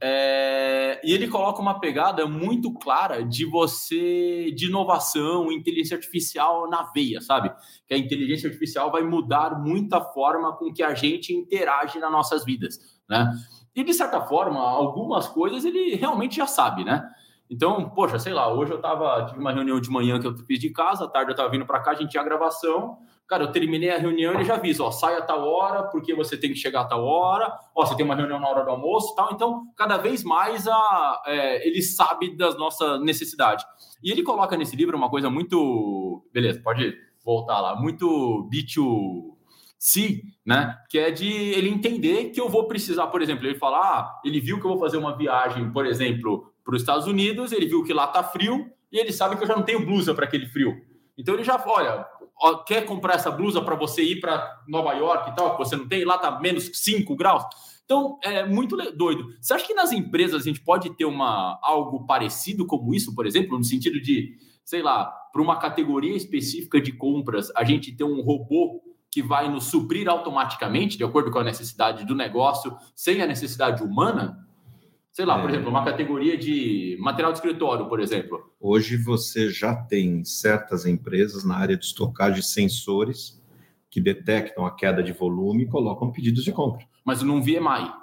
É, E ele coloca uma pegada muito clara de você, de inovação, inteligência artificial na veia, sabe? Que a inteligência artificial vai mudar muita forma com que a gente interage nas nossas vidas, né? E de certa forma, algumas coisas ele realmente já sabe, né? Então, poxa, sei lá, hoje eu tava, tive uma reunião de manhã que eu fiz de casa, à tarde eu tava vindo para cá, a gente tinha gravação. Cara, eu terminei a reunião e ele já avisa, ó, sai a tal hora, porque você tem que chegar a tal hora, ó, você tem uma reunião na hora do almoço tal. Então, cada vez mais a, é, ele sabe das nossas necessidades. E ele coloca nesse livro uma coisa muito. Beleza, pode voltar lá, muito B2C, né? Que é de ele entender que eu vou precisar, por exemplo, ele fala, ah, ele viu que eu vou fazer uma viagem, por exemplo, para os Estados Unidos, ele viu que lá tá frio e ele sabe que eu já não tenho blusa para aquele frio. Então ele já, olha, quer comprar essa blusa para você ir para Nova York e tal, que você não tem, lá tá menos 5 graus. Então, é muito doido. Você acha que nas empresas a gente pode ter uma, algo parecido como isso, por exemplo, no sentido de, sei lá, para uma categoria específica de compras, a gente ter um robô que vai nos suprir automaticamente, de acordo com a necessidade do negócio, sem a necessidade humana? Sei lá, por É. exemplo, uma categoria de material de escritório, por exemplo. Hoje você já tem certas empresas na área de estocagem sensores que detectam a queda de volume e colocam pedidos de compra. mas num VMI.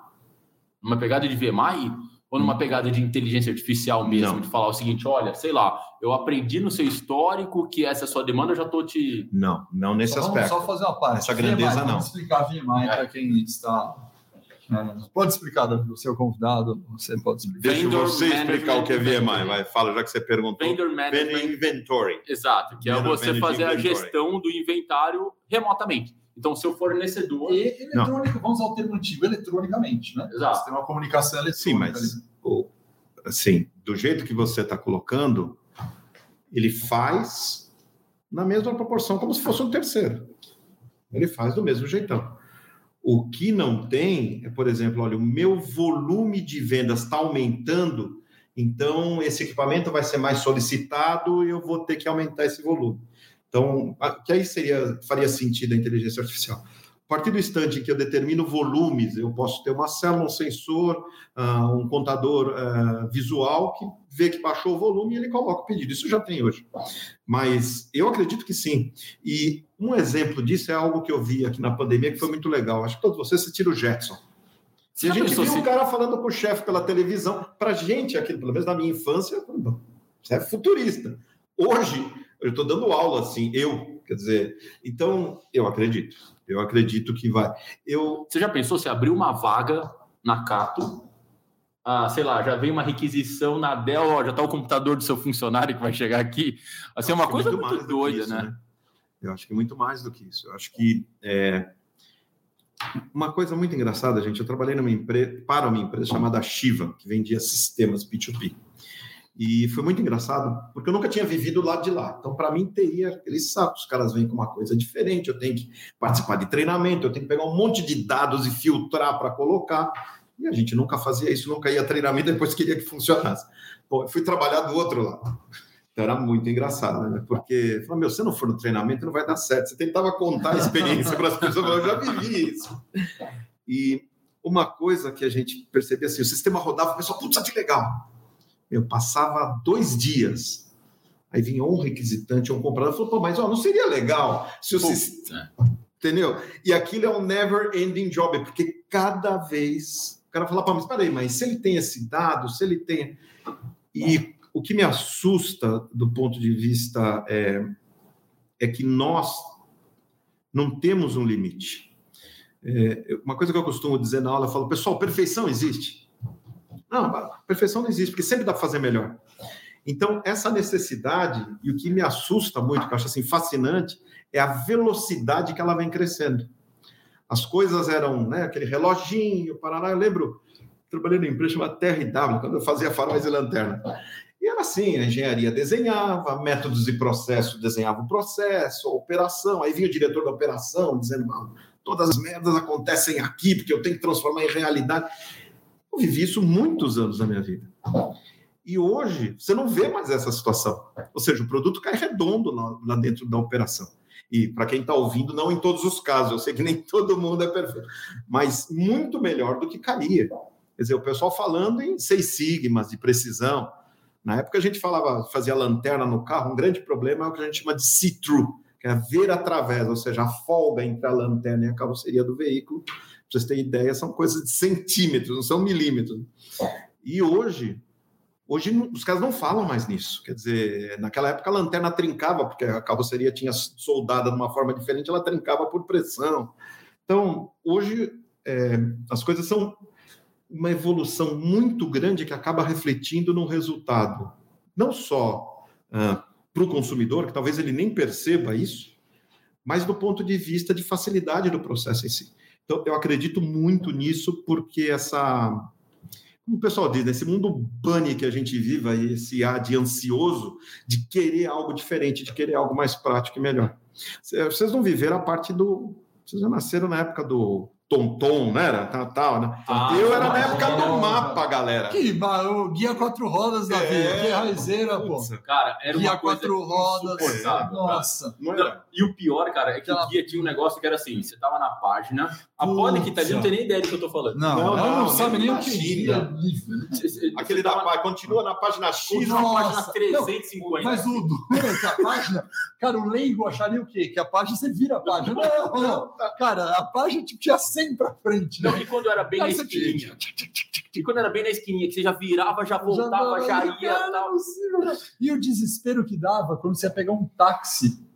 Numa pegada de VMI ou numa pegada de inteligência artificial mesmo, Não. de falar o seguinte, olha, sei lá, eu aprendi no seu histórico que essa é a sua demanda, eu já tô te... Não, não nesse Só, vamos aspecto. só fazer uma parte. Essa grandeza, VMI, não. Vamos explicar VMI para quem está. É, pode explicar, Davi, o seu convidado, você pode explicar. Deixa Vendor você explicar o que é VMI, vai, fala, já que você perguntou. Vendor Vendor Management, Inventory. exato, que é Vendor você Management fazer a Inventory. gestão do inventário remotamente. Então, seu fornecedor... E eletrônico, vamos ao alternativo, eletronicamente, né? Exato. Você tem uma comunicação eletrônica. Sim, mas assim, do jeito que você está colocando, ele faz na mesma proporção, como se fosse um terceiro. Ele faz do mesmo jeitão. O que não tem é, por exemplo, olha, o meu volume de vendas está aumentando, então esse equipamento vai ser mais solicitado e eu vou ter que aumentar esse volume. Então, que aí seria, faria sentido a inteligência artificial. A partir do instante em que eu determino volumes, eu posso ter uma célula, um sensor, ah, um contador ah, visual que vê que baixou o volume e ele coloca o pedido. Isso já tem hoje. Mas eu acredito que sim. E um exemplo disso é algo que eu vi aqui na pandemia que foi muito legal. Acho que todos vocês se tira o Jetson. Você E a gente viu se- um cara falando com o chefe pela televisão. Para gente, aqui, pelo menos na minha infância, você é futurista. Hoje, eu estou dando aula assim, eu, quer dizer, então eu acredito. Eu acredito que vai. Eu Você já pensou se abrir uma vaga na Cato? Ah, sei lá, já vem uma requisição na Dell, ó, já tá o computador do seu funcionário que vai chegar aqui. Assim, é uma coisa muito que doida, isso, né? Eu acho que muito mais do que isso. Eu acho que é... uma coisa muito engraçada, gente. Eu trabalhei numa empresa para uma empresa chamada Shiva, que vendia sistemas P2P. E foi muito engraçado, porque eu nunca tinha vivido lá de lá. Então, para mim, teria aquele saco. Os caras vêm com uma coisa diferente, eu tenho que participar de treinamento, eu tenho que pegar um monte de dados e filtrar para colocar. E a gente nunca fazia isso, nunca ia treinamento, depois queria que funcionasse. Bom, eu fui trabalhar do outro lado. Então era muito engraçado, né? Porque, falou, meu, se não for no treinamento, não vai dar certo. Você tentava contar a experiência para as pessoas, eu já vivi isso. E uma coisa que a gente percebia assim, o sistema rodava, o pessoal, putz, que legal. Eu passava dois dias, aí vinha um requisitante, um comprador, falou, pô, mas ó, não seria legal se o sistema... Entendeu? E aquilo é um never ending job, porque cada vez o cara fala, pô, mas peraí, mas se ele tem esse dado, se ele tem... E o que me assusta do ponto de vista é, é que nós não temos um limite. É, uma coisa que eu costumo dizer na aula, eu falo, pessoal, perfeição existe? Não, perfeição não existe, porque sempre dá para fazer melhor. Então, essa necessidade, e o que me assusta muito, que eu acho assim fascinante, é a velocidade que ela vem crescendo. As coisas eram, né, aquele reloginho, Paraná, eu lembro, trabalhei numa empresa chamada TRW, quando eu fazia faróis e lanterna. E era assim, a engenharia desenhava, métodos e processos desenhava o processo, a operação, aí vinha o diretor da operação dizendo, todas as merdas acontecem aqui, porque eu tenho que transformar em realidade. Eu vivi isso muitos anos da minha vida. E hoje, você não vê mais essa situação. Ou seja, o produto cai redondo lá dentro da operação. E para quem está ouvindo, não em todos os casos, eu sei que nem todo mundo é perfeito, mas muito melhor do que caía. Quer dizer, o pessoal falando em seis sigmas de precisão. Na época a gente falava, fazia lanterna no carro, um grande problema é o que a gente chama de see-through, que é ver através, ou seja, a folga entre a lanterna e a carroceria do veículo. Para vocês terem ideia, são coisas de centímetros, não são milímetros. E hoje, Hoje os caras não falam mais nisso. Quer dizer, naquela época a lanterna trincava, porque a carroceria tinha soldada de uma forma diferente, ela trincava por pressão. Então, hoje é, as coisas são uma evolução muito grande que acaba refletindo no resultado, não só ah, para o consumidor, que talvez ele nem perceba isso, mas do ponto de vista de facilidade do processo em si. Então, eu acredito muito nisso, porque essa como o pessoal diz, nesse mundo bunny que a gente vive, esse ar de ansioso, de querer algo diferente, de querer algo mais prático e melhor. Vocês não viveram a parte do. Vocês já nasceram na época do Tonton, né? Era tal, tal né? Ah, eu era na época do mapa, galera. Que o guia quatro rodas da vida, é, que raizeira, pô. Cara, era guia uma quatro rodas. Nossa. Não, e o pior, cara, é que Aquela... o guia tinha um negócio que era assim: você tava na página, a Poli que tá ali não tem nem ideia do que eu tô falando. Não, não, não, não sabe nem o que é. Aquele da página, continua na página X, na página 350. Mas o que a página, cara, o leigo acharia o quê? Que a página você vira a página. Não, não. Cara, a página tipo, tinha 100 sempre para frente. Né? Não, e quando era bem Cara, na esquininha. E quando era bem na esquininha, que você já virava, já voltava, já, já ia. Cara, tal. E o desespero que dava quando você ia pegar um táxi.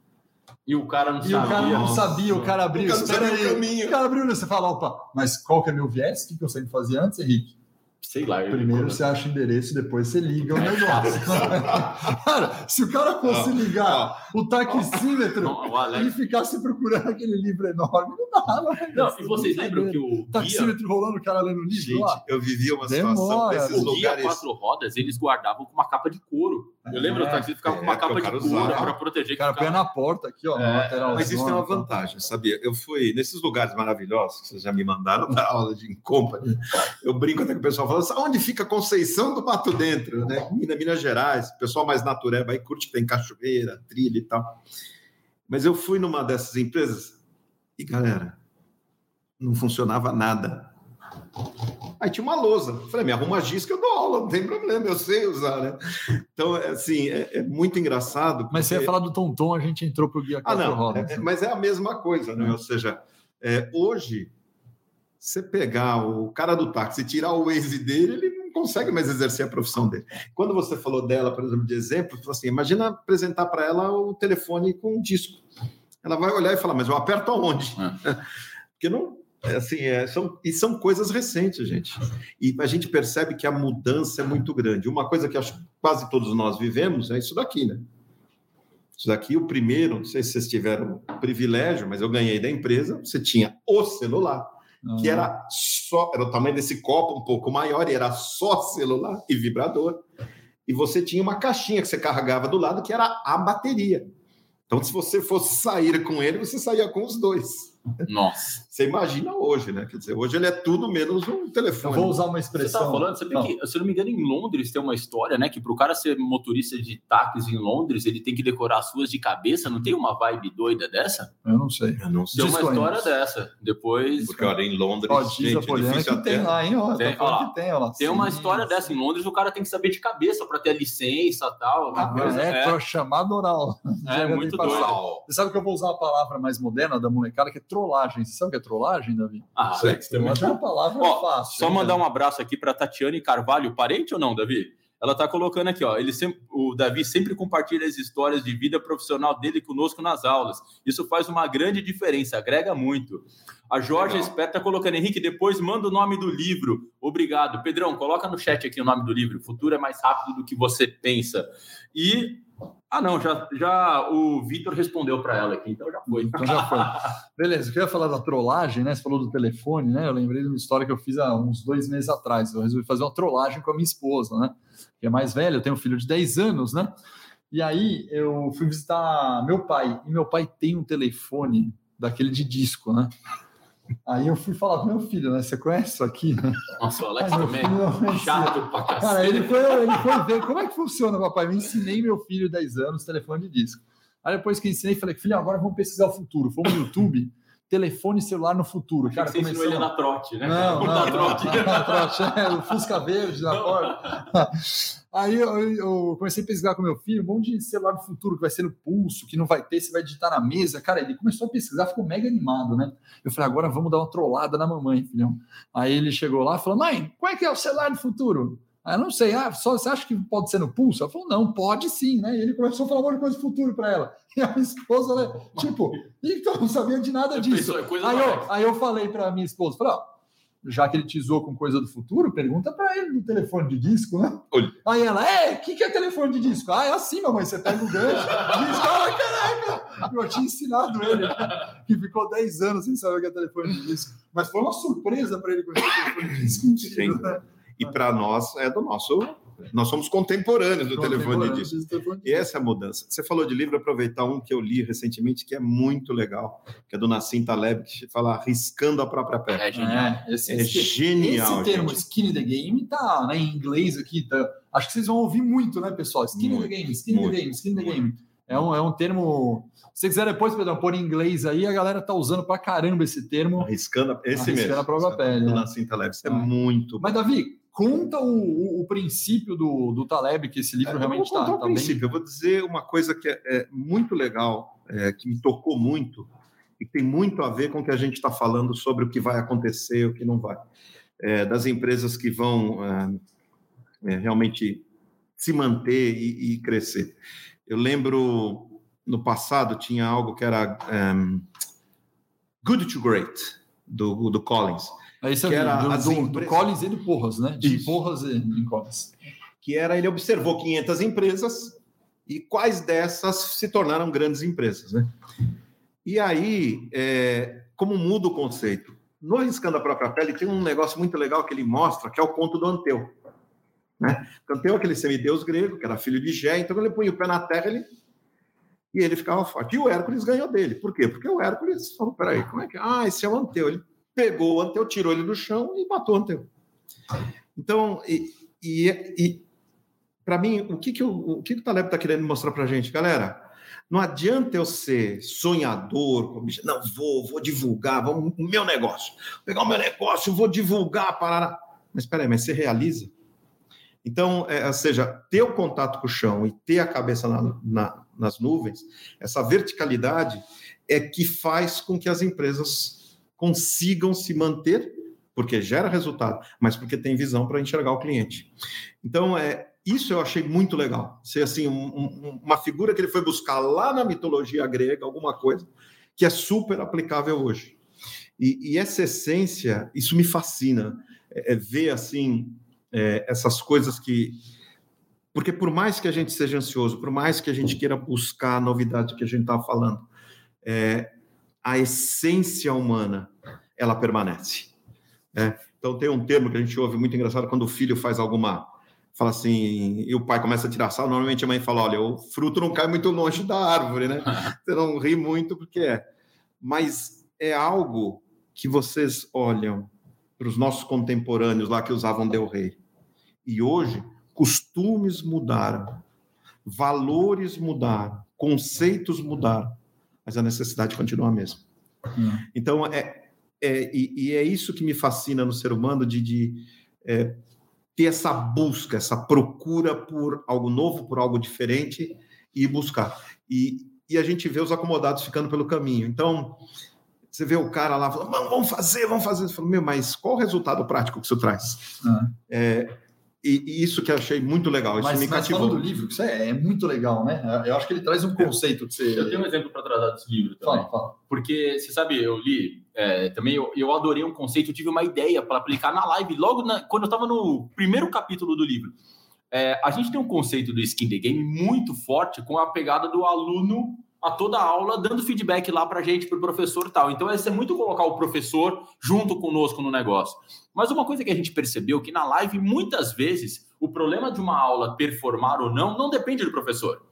E o cara não e sabia. o cara não sabia, o cara abriu. O cara, aí, o caminho. O cara abriu, você fala, opa, mas qual que é meu viés? O que eu sempre fazia antes, Henrique? Sei lá. Primeiro você acha o endereço, depois você liga o negócio. cara, se o cara fosse ligar o taxímetro não, e ficasse procurando aquele livro enorme, não dava. Não, e vocês lembram que o taxímetro guia... rolando o cara lendo o livro Gente, lá? eu vivia uma Demora. situação desses o guia quatro rodas, eles guardavam com uma capa de couro. Eu lembro, é, o taxista ficava é, com uma capa de couro para proteger. O cara põe na porta aqui, ó, é, Mas isso tem uma vantagem, sabia? Eu fui nesses lugares maravilhosos que vocês já me mandaram da aula de company. Eu brinco até com o pessoal falando, onde fica Conceição do Mato Dentro, né? Minas, Minas Gerais, o pessoal mais natureba aí curte que tem cachoeira, trilha e tal. Mas eu fui numa dessas empresas e, galera, não funcionava nada. Aí tinha uma lousa. Falei, me arruma giz que eu dou aula, não tem problema, eu sei usar, né? Então, é, assim, é, é muito engraçado. Porque... Mas você ia falar do Tonton, a gente entrou para o Guia Ah, não, rodas, é, mas é a mesma coisa, né? Ou seja, é, hoje, você pegar o cara do táxi e tirar o Waze dele, ele não consegue mais exercer a profissão dele. Quando você falou dela, por exemplo, de exemplo, falou assim, imagina apresentar para ela o telefone com um disco. Ela vai olhar e falar, mas eu aperto aonde? É. Porque não, é assim, é, são, e são coisas recentes, gente. E a gente percebe que a mudança é muito grande. Uma coisa que acho que quase todos nós vivemos é isso daqui, né? Isso daqui, o primeiro, não sei se vocês tiveram privilégio, mas eu ganhei da empresa. Você tinha o celular, uhum. que era só, era o tamanho desse copo um pouco maior, e era só celular e vibrador. E você tinha uma caixinha que você carregava do lado, que era a bateria. Então, se você fosse sair com ele, você saía com os dois. Nossa. Você imagina hoje, né? Quer dizer, hoje ele é tudo menos um Eu telefone. vou usar uma Você expressão. estava falando, sabia Não. que, se eu não me engano, em Londres tem uma história, né? Que para o cara ser motorista de táxi em Londres, ele tem que decorar as ruas de cabeça. Não tem uma vibe doida dessa? Eu não sei. Eu não sei. Tem uma Desconheço. história dessa. Depois. Porque, olha, em Londres, Ó, diz a difícil que tem até... lá, hein? Ó, Tem, tá ó lá. que tem, ó lá. Tem uma Sim, história sim. dessa. Em Londres, o cara tem que saber de cabeça para ter a licença e tal. Uma Ah, coisa- é, é. chamado oral. é, Já muito tem doido. Você sabe que eu vou usar uma palavra mais moderna da molecada, que é trollagem. Você sabe o que é trollagem, Davi? Ah, Sei. É uma palavra Ó, fácil. Só mandar Davi? um abraço aqui para Tatiane Carvalho, parente ou não, Davi? Ela tá colocando aqui, ó. Ele sempre, o Davi sempre compartilha as histórias de vida profissional dele conosco nas aulas. Isso faz uma grande diferença, agrega muito. A Jorge Legal. Espera tá colocando, Henrique, depois manda o nome do livro. Obrigado. Pedrão, coloca no chat aqui o nome do livro. Futuro é mais rápido do que você pensa. E. Ah, não, já, já o Vitor respondeu para ela aqui, então já foi. Então já foi. Beleza, eu queria falar da trollagem, né? Você falou do telefone, né? Eu lembrei de uma história que eu fiz há uns dois meses atrás. Eu resolvi fazer uma trollagem com a minha esposa, né? Que é mais velha, eu tenho um filho de 10 anos, né? E aí eu fui visitar meu pai, e meu pai tem um telefone daquele de disco, né? Aí eu fui falar com meu filho, né? Você conhece isso aqui? Nossa, o Alex também. conhecia. Chato pra cacete. Cara, ele foi, ele foi ver como é que funciona, papai. Eu ensinei meu filho, 10 anos, telefone de disco. Aí depois que eu ensinei, falei, filho, agora vamos pesquisar o futuro. Fomos no YouTube, telefone celular no futuro. Cara, você ensinou ele na trote, né? Não, não, não, trote. não, na trote, é, o Fusca Verde na porta. Aí eu, eu comecei a pesquisar com meu filho um monte de celular do futuro que vai ser no pulso, que não vai ter, você vai digitar na mesa. Cara, ele começou a pesquisar, ficou mega animado, né? Eu falei, agora vamos dar uma trollada na mamãe, filhão. Aí ele chegou lá e falou, mãe, qual é que é o celular do futuro? Aí eu não sei, ah, só, você acha que pode ser no pulso? Ela falou, não, pode sim, né? E ele começou a falar um monte de coisa do futuro para ela. E a minha esposa, né, tipo, então não sabia de nada disso. Aí eu, aí eu falei para minha esposa, falei, ó, já que ele te zoou com coisa do futuro, pergunta para ele do telefone de disco, né? Olha. Aí ela, é, o que, que é telefone de disco? Ah, é assim, mamãe, você pega o gancho, disco, ah, caraca! Eu tinha ensinado ele, que ficou 10 anos sem saber o que é telefone de disco. Mas foi uma surpresa para ele conhecer o telefone de disco. Sim. né? E para nós é do nosso. Nós somos contemporâneos do telefone de disco. Telefone de E essa é a mudança. Você falou de livro, aproveitar um que eu li recentemente, que é muito legal, que é do Nassim Taleb, que fala arriscando a própria pele. É genial. É, esse, É esse- genial, Esse termo gente. skin in the game tá né, em inglês aqui. Tá, acho que vocês vão ouvir muito, né, pessoal? Skin in Muito, the game, skin in the muito, game, skin in the muito. game. É um, é um termo. Se você quiser depois, Pedrão, pôr em inglês aí, a galera tá usando pra caramba esse termo. Arriscando esse Arriscando mesmo. a própria pele, Do né? Nassim Taleb. Isso é Ah. muito Mas, Davi, conta o, o, o princípio do, do Taleb, que esse livro É, realmente vou tá, tá bem. princípio. Eu vou dizer uma coisa que é, é muito legal, é, que me tocou muito e tem muito a ver com o que a gente está falando sobre o que vai acontecer o que não vai. É, das empresas que vão é, é, realmente se manter e, e crescer. Eu lembro no passado tinha algo que era um, Good to Great do, do Collins. É que era do, do, do empresas- Collins e do Porras, né? De Isso. Porras e em Collins. que era ele observou 500 empresas e quais dessas se tornaram grandes empresas, né? E aí, é, como muda o conceito? No Arriscando a Própria Pele tem um negócio muito legal que ele mostra, que é o conto do Anteu. Né? Anteu é aquele semideus grego, que era filho de Gé, então ele punha o pé na terra ele, e ele ficava forte. E o Hércules ganhou dele. Por quê? Porque o Hércules falou, peraí, como é que... Ah, esse é o Anteu. Ele pegou o Anteu, tirou ele do chão e matou o Anteu. Então, e, e, e para mim, o que, que, o, que, que o Taleb está querendo mostrar para a gente? Galera, não adianta eu ser sonhador, não, vou, vou divulgar, vamos, o meu negócio. Vou pegar o meu negócio, vou divulgar, parar. Mas espera aí, mas você realiza? Então, é, ou seja, ter o contato com o chão e ter a cabeça na- na- nas nuvens, essa verticalidade é que faz com que as empresas consigam se manter, porque gera resultado, mas porque tem visão para enxergar o cliente. Então, é, isso eu achei muito legal. Ser assim, um- um- uma figura que ele foi buscar lá na mitologia grega, alguma coisa, que é super aplicável hoje. E, e essa essência, isso me fascina. É, é ver assim é, essas coisas que. Porque por mais que a gente seja ansioso, por mais que a gente queira buscar a novidade que a gente estava falando, é, a essência humana, ela permanece. né? Então tem um termo que a gente ouve muito engraçado quando o filho faz alguma fala assim, e o pai começa a tirar sal, normalmente a mãe fala, olha, o fruto não cai muito longe da árvore, né? Você não ri muito porque é. Mas é algo que vocês olham para os nossos contemporâneos lá que usavam Del Rey. E hoje, costumes mudaram, valores mudaram, conceitos mudaram, mas a necessidade continua a mesma. Hum. Então, é, é e, e, é isso que me fascina no ser humano, de, de é, ter essa busca, essa procura por algo novo, por algo diferente e buscar. E, e a gente vê os acomodados ficando pelo caminho. Então, você vê o cara lá falando, vamos fazer, vamos fazer. Você fala, meu, mas qual o resultado prático que isso traz? Ah. É, e, e, isso que eu achei muito legal, isso mas, me cativou. Mas falando do livro, isso é, é, muito legal, né? Eu acho que ele traz um conceito que você... Eu tenho um exemplo para tratar desse livro também. Fala, fala. Porque, você sabe, eu li é, também, eu, eu adorei um conceito, eu tive uma ideia para aplicar na live, logo na, quando eu estava no primeiro capítulo do livro. É, a gente tem um conceito do skin the game muito forte com a pegada do aluno a toda aula, dando feedback lá para a gente, para o professor tal. Então, é muito colocar o professor junto conosco no negócio. Mas uma coisa que a gente percebeu que na live, muitas vezes, o problema de uma aula performar ou não, não depende do professor.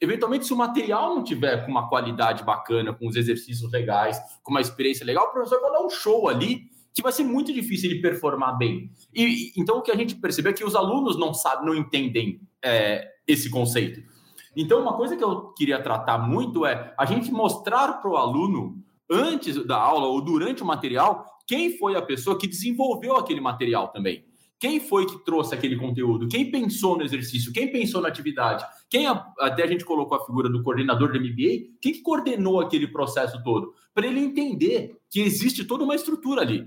Eventualmente, se o material não tiver com uma qualidade bacana, com os exercícios legais, com uma experiência legal, o professor vai dar um show ali que vai ser muito difícil ele performar bem. E então o que a gente percebeu é que os alunos não sabem, não entendem é, esse conceito. Então, uma coisa que eu queria tratar muito é a gente mostrar para o aluno, antes da aula ou durante o material, quem foi a pessoa que desenvolveu aquele material também. Quem foi que trouxe aquele conteúdo? Quem pensou no exercício? Quem pensou na atividade? Quem até a gente colocou a figura do coordenador do MBA? Quem que coordenou aquele processo todo? Para ele entender que existe toda uma estrutura ali.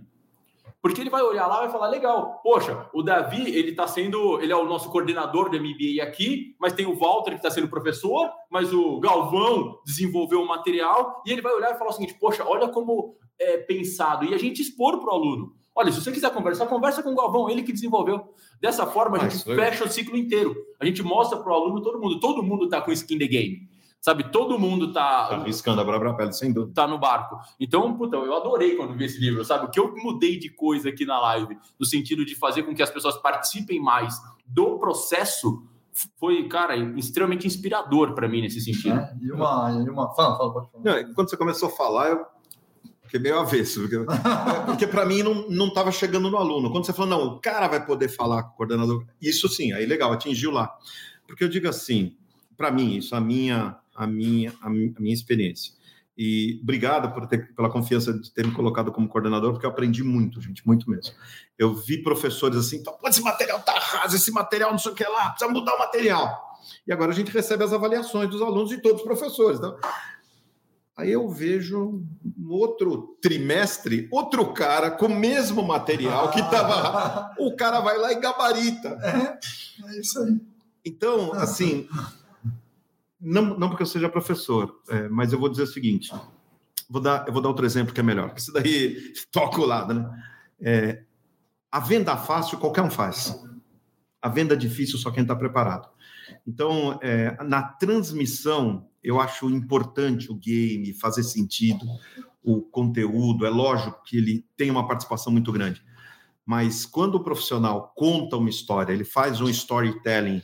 Porque ele vai olhar lá e vai falar: legal, poxa, o Davi, ele está sendo, ele é o nosso coordenador do MBA aqui, mas tem o Walter que está sendo professor, mas o Galvão desenvolveu o material, e ele vai olhar e falar o seguinte: poxa, olha como é pensado, e a gente expor para o aluno. Olha, se você quiser conversar, conversa com o Galvão, ele que desenvolveu. Dessa forma, a gente fecha o ciclo inteiro. A gente mostra para o aluno, todo mundo, todo mundo está com skin the game. Sabe, todo mundo tá. Tá arriscando a própria pele, sem dúvida. Tá no barco. Então, puta, eu adorei quando vi esse livro, sabe? O que eu mudei de coisa aqui na live, no sentido de fazer com que as pessoas participem mais do processo, foi, cara, extremamente inspirador para mim nesse sentido. É, e uma. E uma... Fala, fala, pode falar. Não, quando você começou a falar, eu fiquei meio avesso, porque, porque para mim não estava chegando no aluno. Quando você falou, não, o cara vai poder falar com o coordenador, isso sim, aí legal, atingiu lá. Porque eu digo assim, para mim, isso, a minha a minha, a minha experiência. E obrigado por ter, pela confiança de ter me colocado como coordenador, porque eu aprendi muito, gente, muito mesmo. Eu vi professores assim, então, esse material tá raso, esse material não sei o que lá, precisa mudar o material. E agora a gente recebe as avaliações dos alunos e todos os professores. Então, aí eu vejo no outro trimestre, outro cara com o mesmo material que estava. o cara vai lá e gabarita. É, é isso aí. Então, assim, não, não porque eu seja professor, é, mas eu vou dizer o seguinte: vou dar, eu vou dar outro exemplo que é melhor, isso daí toca o lado, né? É, a venda fácil qualquer um faz. A venda difícil só quem está preparado. Então, é, na transmissão, eu acho importante o game fazer sentido, o conteúdo. É lógico que ele tem uma participação muito grande. Mas quando o profissional conta uma história, ele faz um storytelling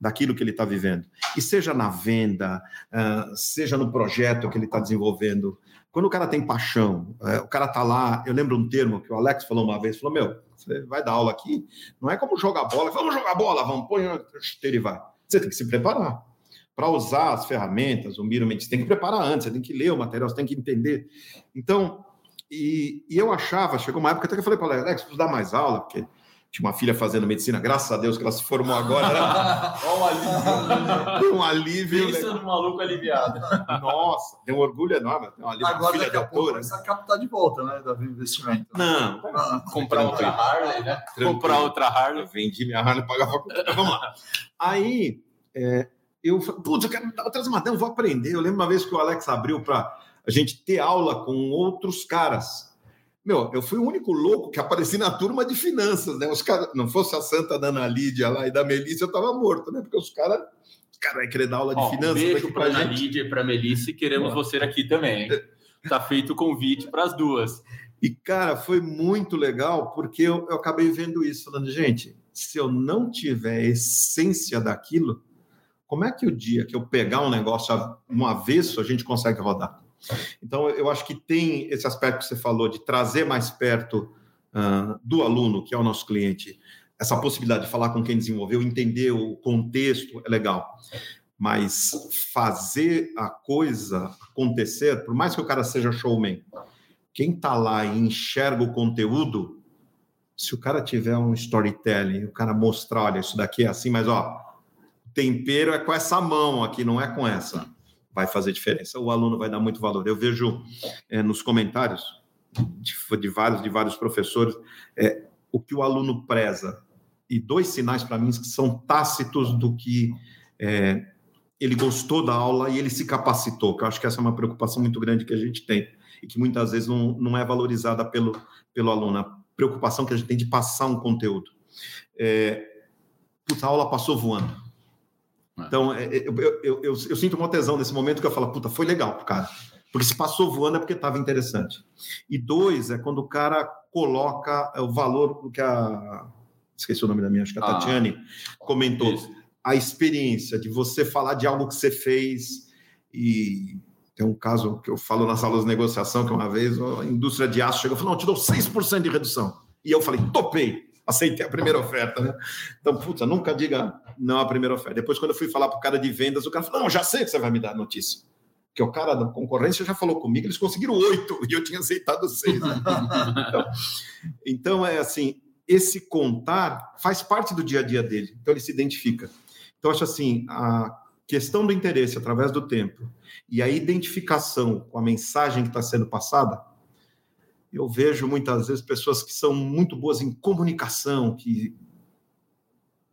daquilo que ele está vivendo. E seja na venda, uh, seja no projeto que ele está desenvolvendo. Quando o cara tem paixão, uh, o cara está lá. Eu lembro um termo que o Alex falou uma vez: falou, meu, você vai dar aula aqui, não é como jogar bola, vamos jogar bola, vamos, põe chuteira e vai. Você tem que se preparar. Para usar as ferramentas, o Miro você tem que preparar antes, você tem que ler o material, você tem que entender. Então, e, e eu achava, chegou uma época até que eu falei para o Alex, preciso dar mais aula, porque tinha uma filha fazendo medicina, graças a Deus que ela se formou agora. Era... um alívio. um alívio. Pensa no maluco aliviado. Nossa, tem um orgulho enorme. Tem um alívio, agora filha daqui a pouco começar a captar de volta, né, da investimento. Não. Ah, comprar outra Harley, né? Tranquilo. Comprar outra Harley. Vendi minha Harley, pagava. Vamos lá. Aí, é, eu falei, putz, eu quero dar outras matérias, vou aprender. Eu lembro uma vez que o Alex abriu para a gente ter aula com outros caras meu, eu fui o único louco que apareci na turma de finanças, né? Os caras, não fosse a Santa da Ana Lídia lá e da Melissa, eu tava morto, né? Porque os caras, os caras vão querer dar aula de Ó, finanças. Um beijo para Ana Lídia e para Melissa e queremos Boa. você aqui também. Tá feito o convite para as duas. E, cara, foi muito legal porque eu, eu acabei vendo isso, falando, gente, se eu não tiver a essência daquilo, como é que o dia que eu pegar um negócio no avesso a gente consegue rodar? Então, eu acho que tem esse aspecto que você falou de trazer mais perto uh, do aluno, que é o nosso cliente, essa possibilidade de falar com quem desenvolveu, entender o contexto, é legal. Mas fazer a coisa acontecer, por mais que o cara seja showman, quem está lá e enxerga o conteúdo, se o cara tiver um storytelling, o cara mostrar, olha, isso daqui é assim, mas ó, tempero é com essa mão aqui, não é com essa, vai fazer diferença. O aluno vai dar muito valor. Eu vejo é, nos comentários de, de, vários de vários professores é, o que o aluno preza e dois sinais para mim que são tácitos do que é, ele gostou da aula e ele se capacitou, que eu acho que essa é uma preocupação muito grande que a gente tem e que muitas vezes não, não é valorizada pelo, pelo aluno, a preocupação que a gente tem de passar um conteúdo. É, puta, a aula passou voando. É. Então, é, é, eu, eu, eu, eu, sinto uma tesão nesse momento que eu falo, puta, foi legal pro cara. Porque se passou voando é porque estava interessante. E dois, é quando o cara coloca o valor que a esqueci o nome da minha, acho que a ah, Tatiane comentou, isso. a experiência de você falar de algo que você fez e tem um caso que eu falo nas aulas de negociação que uma vez a indústria de aço chegou e falou, não, te dou 6% de redução. E eu falei, topei, aceitei a primeira oferta, né? Então, puta, nunca diga não à primeira oferta. Depois, quando eu fui falar para o cara de vendas, o cara falou, não, já sei que você vai me dar a notícia. Porque o cara da concorrência já falou comigo, eles conseguiram oito e eu tinha aceitado seis. então, então, é assim, esse contar faz parte do dia a dia dele, então ele se identifica. Então, acho assim, a questão do interesse através do tempo e a identificação com a mensagem que está sendo passada, eu vejo muitas vezes pessoas que são muito boas em comunicação, que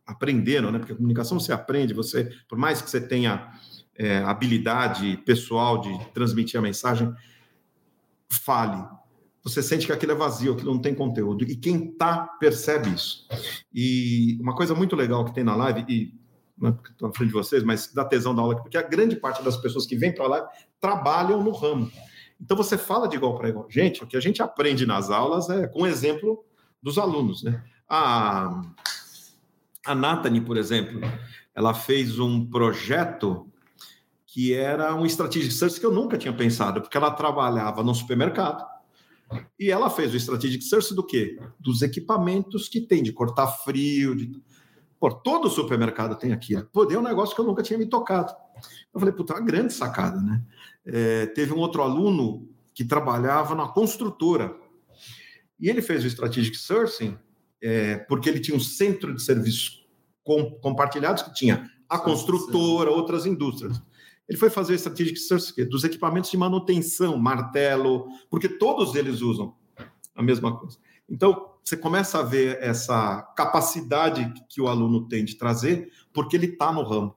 aprenderam, né? Porque comunicação você aprende, você, por mais que você tenha é, habilidade pessoal de transmitir a mensagem, fale, você sente que aquilo é vazio, aquilo não tem conteúdo. E quem tá percebe isso. E uma coisa muito legal que tem na live, e não é estou na frente de vocês, mas da tesão da aula, porque a grande parte das pessoas que vêm para a live trabalham no ramo. Então você fala de igual para igual. Gente, o que a gente aprende nas aulas é com exemplo dos alunos, né? A, a por exemplo, ela fez um projeto que era um strategic search que eu nunca tinha pensado, porque ela trabalhava no supermercado e ela fez o Strategic Source do quê? Dos equipamentos que tem, de cortar frio. De... Pô, todo supermercado tem aquilo. Pô, deu um negócio que eu nunca tinha me tocado. Eu falei, puta, é uma grande sacada, né? É, teve um outro aluno que trabalhava na construtora. E ele fez o Strategic Sourcing é, porque ele tinha um centro de serviços com, compartilhados que tinha a construtora, outras indústrias. Ele foi fazer strategic search dos equipamentos de manutenção, martelo, porque todos eles usam a mesma coisa. Então, você começa a ver essa capacidade que o aluno tem de trazer, porque ele está no ramo.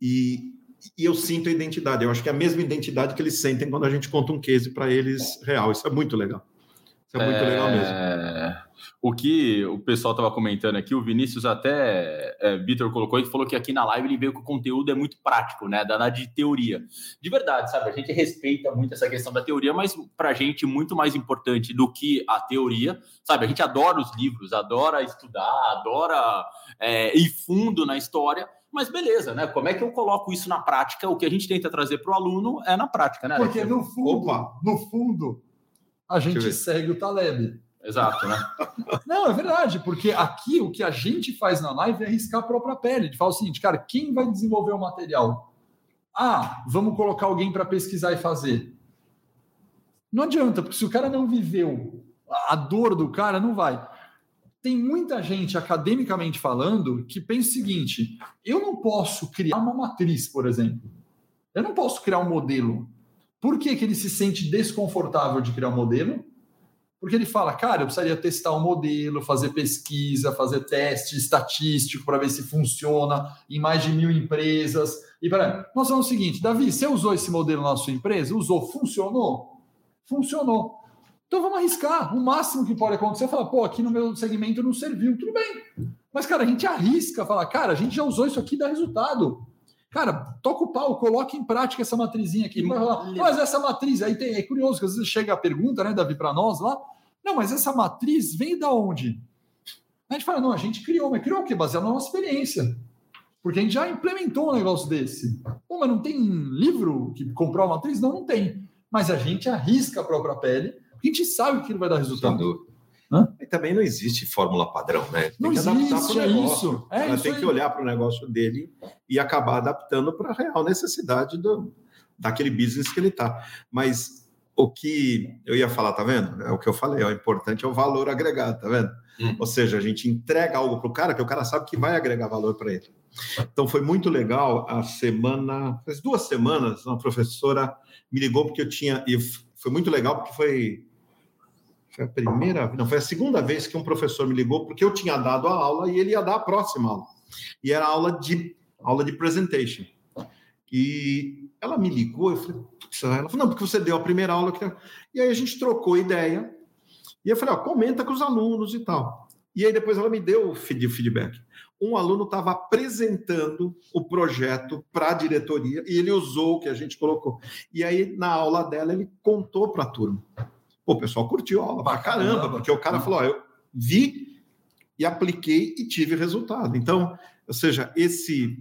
E, e, eu sinto a identidade. Eu acho que é a mesma identidade que eles sentem quando a gente conta um case para eles real. Isso é muito legal. Isso é muito é... legal mesmo. O que o pessoal estava comentando aqui, o Vinícius até, é, Vitor colocou, ele falou que aqui na live ele veio que o conteúdo é muito prático, né? Danado de teoria. De verdade, sabe? A gente respeita muito essa questão da teoria, mas para a gente muito mais importante do que a teoria, sabe? A gente adora os livros, adora estudar, adora é, ir fundo na história, mas beleza, né? Como é que eu coloco isso na prática? O que a gente tenta trazer para o aluno é na prática, né? Porque no fundo, Opa. no fundo, a gente segue o Taleb. Exato, né? Não, é verdade, porque aqui o que a gente faz na live é arriscar a própria pele. De falar o seguinte, cara, quem vai desenvolver o material? Ah, vamos colocar alguém para pesquisar e fazer. Não adianta, porque se o cara não viveu a dor do cara, não vai. Tem muita gente, academicamente falando, que pensa o seguinte: eu não posso criar uma matriz, por exemplo. Eu não posso criar um modelo. Por que, que ele se sente desconfortável de criar um modelo? Porque ele fala, cara, eu precisaria testar o um modelo, fazer pesquisa, fazer teste estatístico para ver se funciona em mais de mil empresas. E para nós vamos o seguinte, Davi, você usou esse modelo na sua empresa? Usou? Funcionou? Funcionou. Então vamos arriscar. O máximo que pode acontecer é falar, pô, aqui no meu segmento não serviu. Tudo bem. Mas, cara, a gente arrisca, falar, cara, a gente já usou isso aqui dá resultado. Cara, toca o pau, coloque em prática essa matrizinha aqui. Mas essa matriz, aí tem, é curioso que às vezes chega a pergunta, né, Davi, para nós lá. Não, mas essa matriz vem da onde? A gente fala, não, a gente criou, mas criou o quê? Baseado na nossa experiência. Porque a gente já implementou um negócio desse. Pô, mas não tem livro que comprou a matriz? Não, não tem. mas a gente arrisca a própria pele, porque a gente sabe que ele vai dar resultado. E também não existe fórmula padrão, né? Tem Não que adaptar existe, para é o negócio. isso. É Ela isso tem aí. que olhar para o negócio dele e acabar adaptando para a real necessidade do, daquele business que ele está. Mas o que eu ia falar, tá vendo? É o que eu falei, o importante é o valor agregado, tá vendo? Hum. Ou seja, a gente entrega algo para o cara que o cara sabe que vai agregar valor para ele. Então foi muito legal a semana, faz duas semanas, uma professora me ligou porque eu tinha, e foi muito legal porque foi foi a primeira, não, foi a segunda vez que um professor me ligou porque eu tinha dado a aula e ele ia dar a próxima aula. E era aula de aula de presentation. E ela me ligou, eu falei, ela falou, não, porque você deu a primeira aula. que- E aí a gente trocou ideia. E eu falei, ó, comenta com os alunos e tal. E aí depois ela me deu o feedback. Um aluno estava apresentando o projeto para a diretoria e ele usou o que a gente colocou. E aí, na aula dela, ele contou para a turma. Pô, o pessoal curtiu a aula pra caramba, porque o cara falou: ó, eu vi e apliquei e tive resultado. Então, ou seja, esse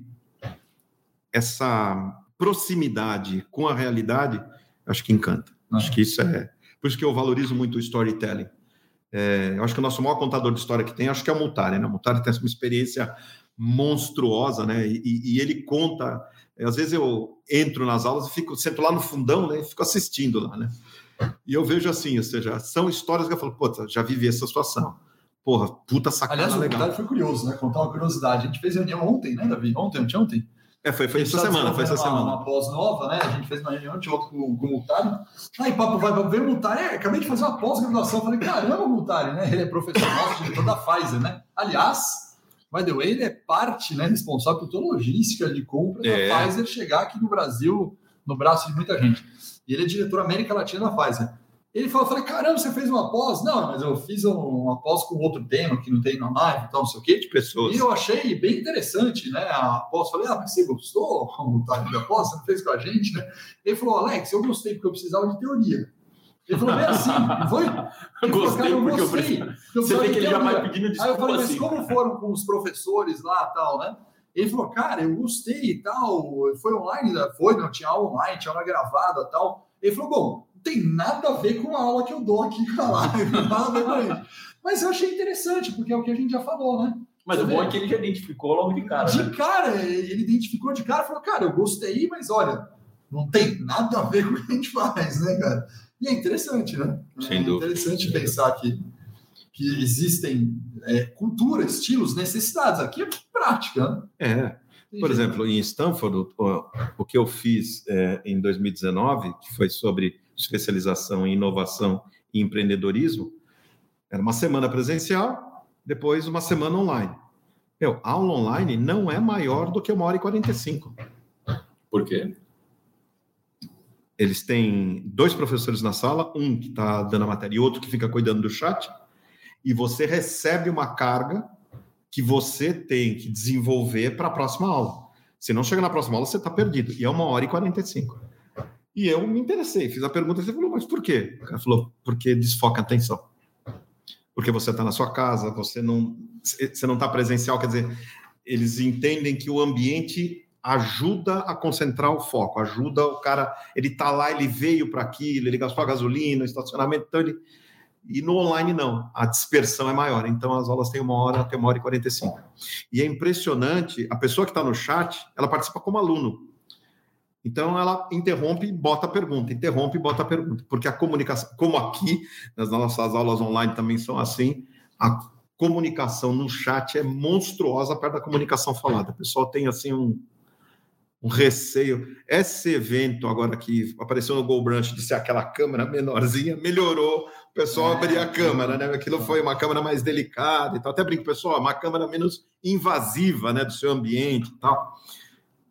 essa proximidade com a realidade, acho que encanta. Acho que isso é. Por isso que eu valorizo muito o storytelling. É, eu acho que o nosso maior contador de história que tem, acho que é o Multari, né? O Multari tem uma experiência monstruosa, né? E, e- e ele conta. Às vezes eu entro nas aulas e fico, sento lá no fundão, né? E fico assistindo lá, né? E eu vejo assim, ou seja, são histórias que eu falo, puta, já vivi essa situação. Porra, puta sacada Aliás, o legal. Verdade foi curioso, né? Contar uma curiosidade. A gente fez reunião ontem, né, Davi? Ontem, anteontem? É, foi, foi essa semana, foi essa desenvolvendo semana. Uma, uma pós nova, né? A gente fez uma reunião de outro com, com o Multari. Aí, papo, vai, vai ver o Multari. É, acabei de fazer uma pós-graduação. Falei, caramba, o Multari, né? Ele é professor nosso, diretor da Pfizer, né? Aliás, by the way, ele é parte, né? Responsável por toda a logística de compra É. da Pfizer chegar aqui no Brasil, no braço de muita gente. E ele é diretor América Latina da Pfizer. Ele falou, eu falei, caramba, você fez uma pós? Não, mas eu fiz um, uma pós com outro tema que não tem na live e tal, não sei o quê. De pessoas. E eu achei bem interessante, né? A pós, falei, ah, mas você gostou como tá da pós? Você não fez com a gente, né? Ele falou, Alex, eu gostei porque eu precisava de teoria. Ele falou, bem assim, não foi? Ele falou, Gostei "Cara, porque eu gostei, preciso. porque eu Você precisava vê de que ele já teoria." vai pedindo Aí eu desculpa falei, mas assim. como foram com os professores lá e tal, né? Ele falou, cara, eu gostei e tal. Foi online? né? Foi, não tinha aula online, tinha aula gravada e tal. Ele falou, bom, não tem nada a ver com a aula que eu dou aqui na live, nada a ver com isso. Mas eu achei interessante, porque é o que a gente já falou, né? Mas Você o bom vê? é que ele já identificou logo de cara. de né? cara, ele identificou de cara e falou, cara, eu gostei, mas olha, não tem nada a ver com o que a gente faz, né, cara? E é interessante, né? Sem é dúvida. interessante pensar que, que existem é, culturas, estilos, necessidades. Aqui é prática, né? É. Por exemplo, em Stanford, o, o que eu fiz é, em 2019, que foi sobre especialização em inovação e empreendedorismo, era uma semana presencial, depois uma semana online. Meu, aula online não é maior do que uma hora e 45. Por quê? Eles têm dois professores na sala, um que está dando a matéria e outro que fica cuidando do chat, e você recebe uma carga que você tem que desenvolver para a próxima aula. Se não chega na próxima aula, você está perdido. E é uma hora e 45. E eu me interessei, fiz a pergunta, você falou, mas por quê? Cara falou, porque desfoca a atenção. Porque você está na sua casa, você não você não está presencial, quer dizer, eles entendem que o ambiente ajuda a concentrar o foco, ajuda o cara, ele tá lá, ele veio para aquilo, ele gastou a gasolina, estacionamento, então ele e no online não, a dispersão é maior, então as aulas têm uma hora até uma hora e 45. E é impressionante, a pessoa que está no chat, ela participa como aluno. Então ela interrompe e bota a pergunta, interrompe e bota a pergunta, porque a comunicação, como aqui, nas nossas aulas online também são assim, a comunicação no chat é monstruosa perto da comunicação falada. O pessoal tem assim um, um receio. Esse evento agora que apareceu no Go Branch de ser aquela câmera menorzinha, melhorou pessoal abrir a câmera, né? Aquilo foi uma câmera mais delicada e tal. Até brinco, pessoal, uma câmera menos invasiva, né, do seu ambiente e tal.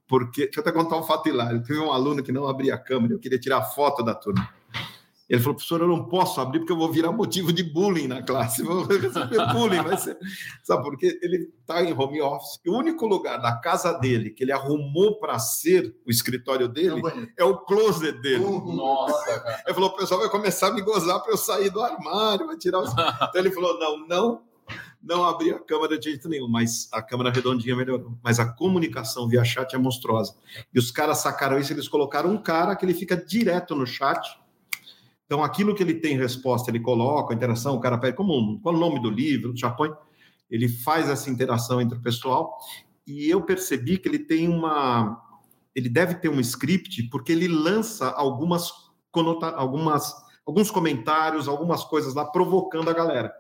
Porque, deixa eu até contar um fato hilário. Teve um aluno que não abria a câmera, eu queria tirar foto da turma. Ele falou, professor, eu não posso abrir porque eu vou virar motivo de bullying na classe. Vou receber bullying. Vai ser... Sabe por quê? Ele está em home office. E o único lugar da casa dele que ele arrumou para ser o escritório dele é o closet dele. Nossa, cara. Ele falou, o pessoal vai começar a me gozar para eu sair do armário, vai tirar os... Então ele falou, não, não, não abri a câmera de jeito nenhum, mas a câmera redondinha melhorou. Mas a comunicação via chat é monstruosa. E os caras sacaram isso, eles colocaram um cara que ele fica direto no chat, Então, aquilo que ele tem resposta, ele coloca, a interação, o cara pede, como, qual o nome do livro, já põe, ele faz essa interação entre o pessoal, e eu percebi que ele tem uma, ele deve ter um script, porque ele lança algumas, conota, algumas alguns comentários, algumas coisas lá, provocando a galera.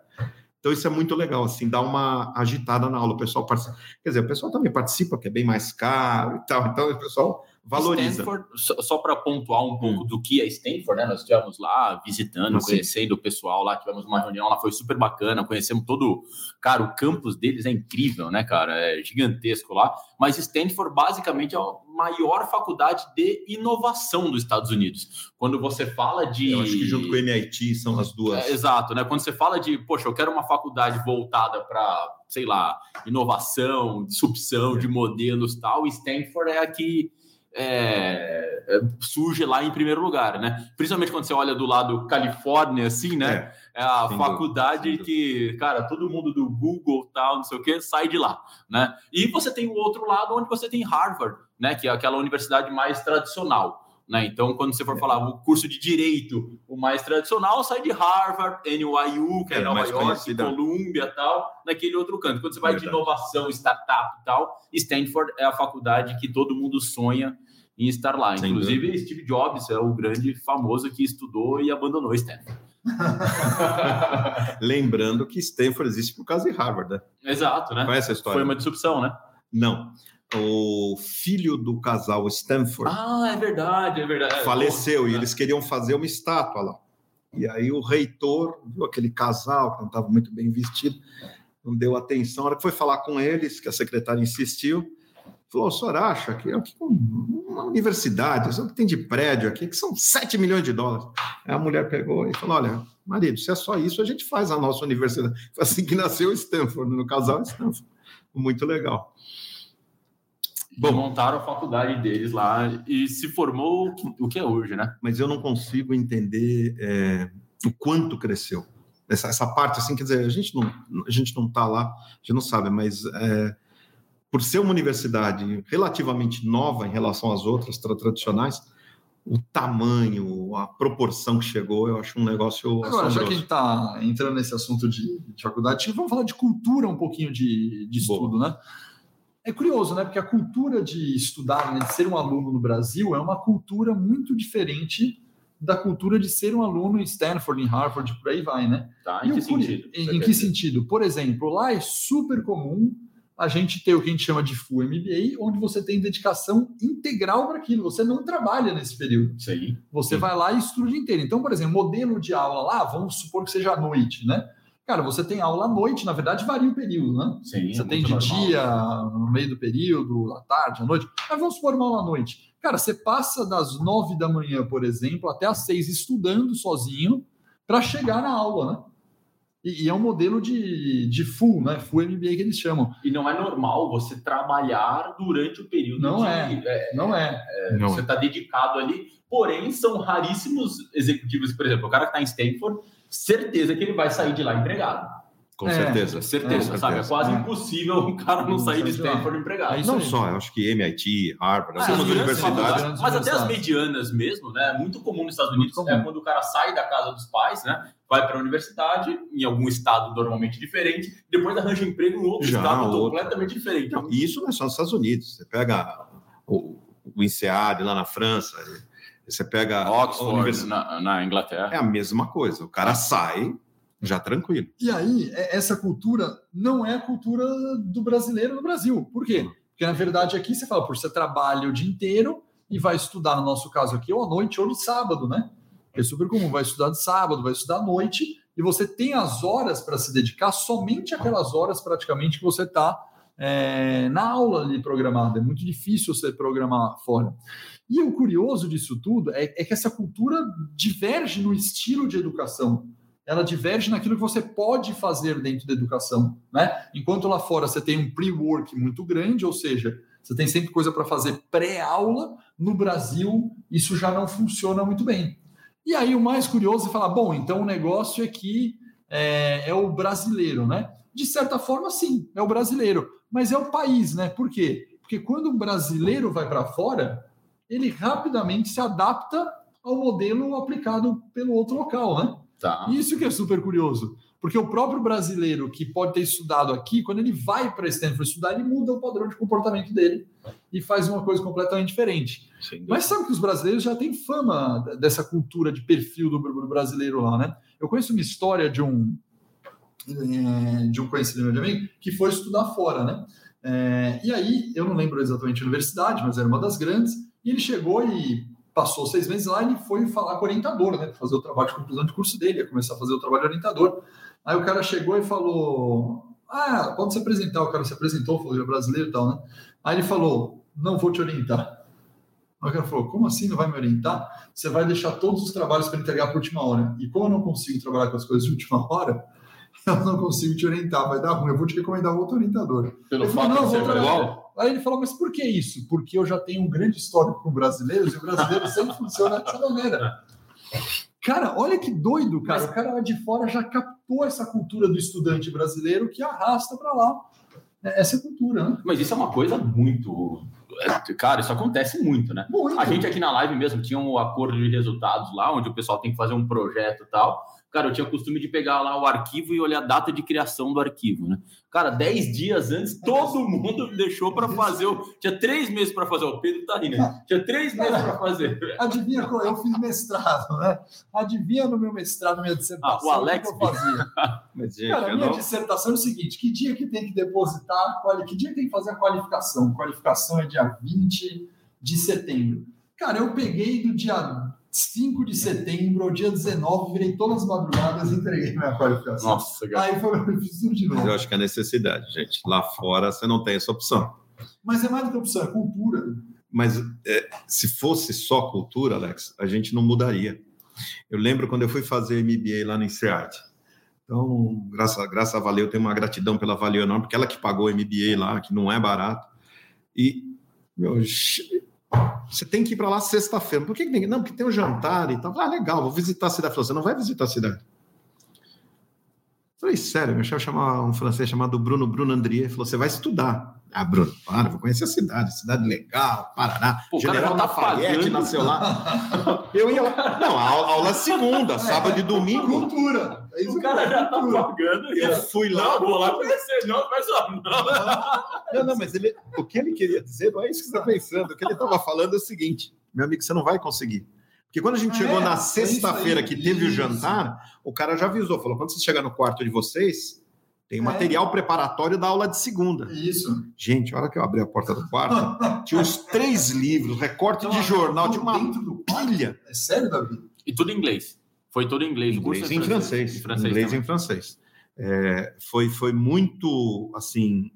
Então isso é muito legal, assim, dá uma agitada na aula, o pessoal participa. Quer dizer, o pessoal também participa, que é bem mais caro e tal, então o pessoal valoriza. Stanford, só, só para pontuar um pouco hum. do que é Stanford, né? Nós estivemos lá visitando, assim. conhecendo o pessoal lá, tivemos uma reunião lá, foi super bacana, conhecemos todo. Cara, o campus deles é incrível, né, cara? É gigantesco lá. Mas Stanford, basicamente, é a maior faculdade de inovação dos Estados Unidos. Quando você fala de. Eu acho que junto com o MIT são as duas. É, exato, né? Quando você fala de, poxa, eu quero uma faculdade voltada para, sei lá, inovação, disrupção de modelos tal, Stanford é a que é, é, surge lá em primeiro lugar, né? Principalmente quando você olha do lado Califórnia, assim, né? É, é a faculdade que, cara, todo mundo do Google, tal, não sei o que, sai de lá, né? E você tem o outro lado onde você tem Harvard, né? Que é aquela universidade mais tradicional. Né? Então, quando você for é. falar o curso de direito, o mais tradicional sai de Harvard, NYU, que é, é Nova York, conhecida. Columbia tal, naquele outro canto. Quando você vai Verdade. de inovação, startup e tal, Stanford é a faculdade que todo mundo sonha em estar lá. Sem Inclusive, dúvida. Steve Jobs é o grande famoso que estudou e abandonou Stanford. Lembrando que Stanford existe por causa de Harvard, né? Exato, né? Conhece a história? Foi uma disrupção, né? Não. O filho do casal Stanford. Ah, é verdade, é verdade. Faleceu e eles queriam fazer uma estátua lá. E aí o reitor viu aquele casal que não estava muito bem vestido, não deu atenção. A hora que foi falar com eles, que a secretária insistiu, Falou, o senhor acha que é uma universidade, o que tem de prédio aqui, que são 7 milhões de dólares. Aí a mulher pegou e falou: olha, marido, se é só isso, a gente faz a nossa universidade. Foi assim que nasceu Stanford, no casal Stanford. Muito legal. Bom, montaram a faculdade deles lá e se formou o que é hoje, né? Mas eu não consigo entender é, o quanto cresceu. Essa, essa parte, assim, quer dizer, a gente não a gente não está lá, a gente não sabe, mas é, por ser uma universidade relativamente nova em relação às outras tradicionais, o tamanho, a proporção que chegou, eu acho um negócio. Agora, assombroso. já que a gente está entrando nesse assunto de, de, faculdade, vamos falar de cultura um pouquinho de, de estudo, Boa. né? É curioso, né? Porque a cultura de estudar, né, de ser um aluno no Brasil, é uma cultura muito diferente da cultura de ser um aluno em Stanford, em Harvard, por aí vai, né? Tá, em que sentido? Em, em que sentido? Por exemplo, lá é super comum a gente tem o que a gente chama de Full MBA, onde você tem dedicação integral para aquilo. Você não trabalha nesse período. Sim. Você Sim. vai lá e estuda o dia inteiro. Então, por exemplo, modelo de aula lá, vamos supor que seja à noite, né? Cara, você tem aula à noite, na verdade, varia o período, né? Sim, você é tem de normal. dia, no meio do período, à tarde, à noite. Mas vamos supor uma aula à noite. Cara, você passa das nove da manhã, por exemplo, até às seis estudando sozinho para chegar na aula, né? E, e, é um modelo de, de full, né? Full MBA que eles chamam. E não é normal você trabalhar durante o período. Não de, é. é. Não é. é não você está dedicado ali. Porém, são raríssimos executivos, por exemplo, o cara que está em Stanford, certeza que ele vai sair de lá empregado. Com é, certeza, certeza, é, sabe? É quase é. impossível um cara não, não sair de Stanford empregado. É não só, eu acho que MIT, Harvard, ah, algumas universidades. Mas até as medianas mesmo, né? Muito comum nos Estados Unidos é quando o cara sai da casa dos pais, né? Vai para a universidade, em algum estado normalmente diferente, depois arranja emprego em outro Já, estado outro. completamente diferente. Não, isso não é só nos Estados Unidos. Você pega o, o INSEAD lá na França, você pega Oxford na, na Inglaterra. É a mesma coisa. O cara sai, já tranquilo. E aí, é, essa cultura não é a cultura do brasileiro no Brasil. Por quê? Porque, na verdade, aqui você fala, por você trabalha o dia inteiro e vai estudar, no nosso caso aqui, ou à noite ou no sábado, né? É super comum, vai estudar de sábado, vai estudar à noite, e você tem as horas para se dedicar, somente aquelas horas praticamente que você está é, na aula ali programada. É muito difícil você programar fora. E o curioso disso tudo é, é que essa cultura diverge no estilo de educação ela diverge naquilo que você pode fazer dentro da educação, né? Enquanto lá fora você tem um pre-work muito grande, ou seja, você tem sempre coisa para fazer pré-aula, no Brasil isso já não funciona muito bem. E aí o mais curioso é falar, bom, então o negócio é que é, é o brasileiro, né? De certa forma, sim, é o brasileiro, mas é o país, né? Por quê? Porque quando um brasileiro vai para fora, ele rapidamente se adapta ao modelo aplicado pelo outro local, né? Tá. Isso que é super curioso. Porque o próprio brasileiro que pode ter estudado aqui, quando ele vai para Stanford estudar, ele muda o padrão de comportamento dele e faz uma coisa completamente diferente. Mas sabe que os brasileiros já têm fama dessa cultura de perfil do brasileiro lá, né? Eu conheço uma história de um é, de um conhecido de mim que foi estudar fora, né? É, e aí, eu não lembro exatamente a universidade, mas era uma das grandes, e ele chegou e passou seis meses lá e foi falar com o orientador, né? Fazer o trabalho de conclusão de curso dele, ia começar a fazer o trabalho de orientador. Aí o cara chegou e falou: Ah, pode se apresentar. O cara se apresentou, falou que é brasileiro e tal, né? Aí ele falou: Não vou te orientar. Aí o cara falou: Como assim não vai me orientar? Você vai deixar todos os trabalhos para entregar para a última hora. E como eu não consigo trabalhar com as coisas de última hora, eu não consigo te orientar, vai dar ruim. Eu vou te recomendar outro orientador. Pelo ele fato falou, não, de vou ser trabalhar. igual? Aí ele falou, mas por que isso? Porque eu já tenho um grande histórico com brasileiros e o brasileiro sempre funciona dessa maneira. Cara, olha que doido, cara. O cara lá de fora já captou essa cultura do estudante brasileiro que arrasta para lá essa cultura, né? Mas isso é uma coisa muito. é, Cara, isso acontece muito, né? Muito. A gente aqui na live mesmo tinha um acordo de resultados lá, onde o pessoal tem que fazer um projeto e tal. Cara, eu tinha costume de pegar lá o arquivo e olhar a data de criação do arquivo, né? Cara, 10 dias antes, todo mundo deixou para fazer. O... Tinha três meses para fazer. O Pedro tá rindo. né? Tinha três meses para fazer. Adivinha qual? Eu fiz mestrado, né? Adivinha no meu mestrado, minha dissertação, Ah, o Alex o que eu fazia? Gente, Cara, minha não... dissertação é o seguinte: que dia que tem que depositar, que dia que tem que fazer a qualificação? Qualificação é dia 20 de setembro. Cara, eu peguei do dia 5 de setembro ao dia 19, virei todas as madrugadas e entreguei minha qualificação. Nossa, cara. Aí foi, fiz tudo de Mas novo. eu acho que é necessidade, gente. Lá fora você não tem essa opção. Mas é mais do que opção, é cultura. Mas é, se fosse só cultura, Alex, a gente não mudaria. Eu lembro quando eu fui fazer MBA lá no INSEAD. Então, graças, graças a Valeu, eu tenho uma gratidão pela Valeu enorme, porque ela que pagou o MBA lá, que não é barato. E, meu, você tem que ir para lá sexta-feira. Por que, que tem que? Não, porque tem um jantar e tal. Ah, legal, vou visitar a cidade. Falou, você não vai visitar a cidade. Falei, sério, meu chefe chamava um francês chamado Bruno Bruno Andrier, falou, você vai estudar. Ah, Bruno, para, vou conhecer a cidade, cidade legal, Paraná. Pô, o cara General já tá Lafayette nasceu lá. Eu ia lá. Não, a aula, aula segunda, sábado e domingo. Cultura. É isso O cara já tá pagando. Eu fui lá. Não, vou lá conhecer. Não, mas ó, não. Não, não, mas ele, o que ele queria dizer não é isso que você está pensando. O que ele estava falando é o seguinte: meu amigo, você não vai conseguir. Porque quando a gente É, chegou é na isso sexta-feira aí, que teve o isso. jantar, o cara já avisou, falou: quando você chegar no quarto de vocês, tem É. material preparatório da aula de segunda. Isso. Gente, a hora que eu abri a porta do quarto, tinha uns três livros, recorte de jornal, tinha uma Dentro do pilha. É sério, Davi? E tudo em inglês. Foi tudo em inglês. curso Inglês é em francês. Francês inglês também. em francês. É, foi, foi muito assim.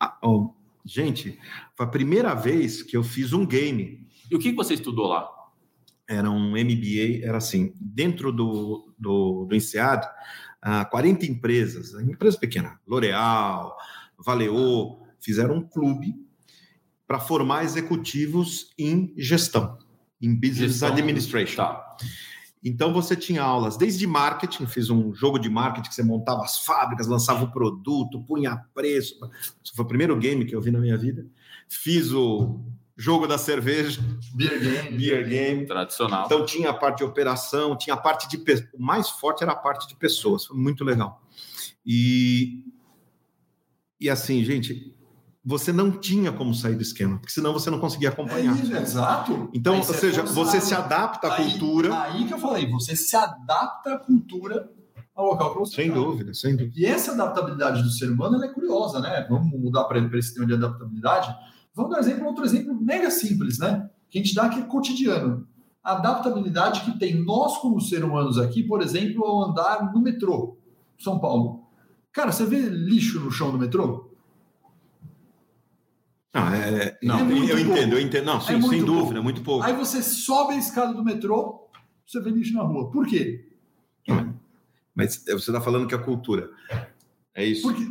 ah, ó, gente, foi a primeira vez que eu fiz um game. E o que que você estudou lá? Era um MBA, era assim, dentro do, do, do INSEAD, ah, 40 empresas, empresa pequena, L'Oréal, Valeo, fizeram um clube para formar executivos em gestão, em business Gestão- administration. Tá. Então você tinha aulas desde marketing, fiz um jogo de marketing que você montava as fábricas, lançava o produto, punha preço. Isso foi o primeiro game que eu vi na minha vida. Fiz o jogo da cerveja, Beer game. beer game. Tradicional. Então tinha a parte de operação, tinha a parte de o mais forte era a parte de pessoas, foi muito legal. E e assim, gente, você não tinha como sair do esquema, porque senão você não conseguia É acompanhar. isso, exato. Então, Aí ou é seja, forçado. você se adapta à Aí- cultura, Aí que eu falei, você se adapta à cultura ao local que você sem tá. dúvida, sem dúvida. E essa adaptabilidade do ser humano é curiosa, né? Vamos mudar para esse tema de adaptabilidade. Vamos dar um exemplo, outro exemplo mega simples, né? Que a gente dá que é cotidiano. A adaptabilidade que tem nós como seres humanos aqui, por exemplo, ao andar no metrô, São Paulo. Cara, você vê lixo no chão do metrô? Não, é, Não, eu, é muito eu pouco. entendo, eu entendo. Não, sim, É muito sem pouco. dúvida, muito pouco. Aí você sobe a escada do metrô, você vê lixo na rua. Por quê? Mas você está falando que a cultura é isso. Porque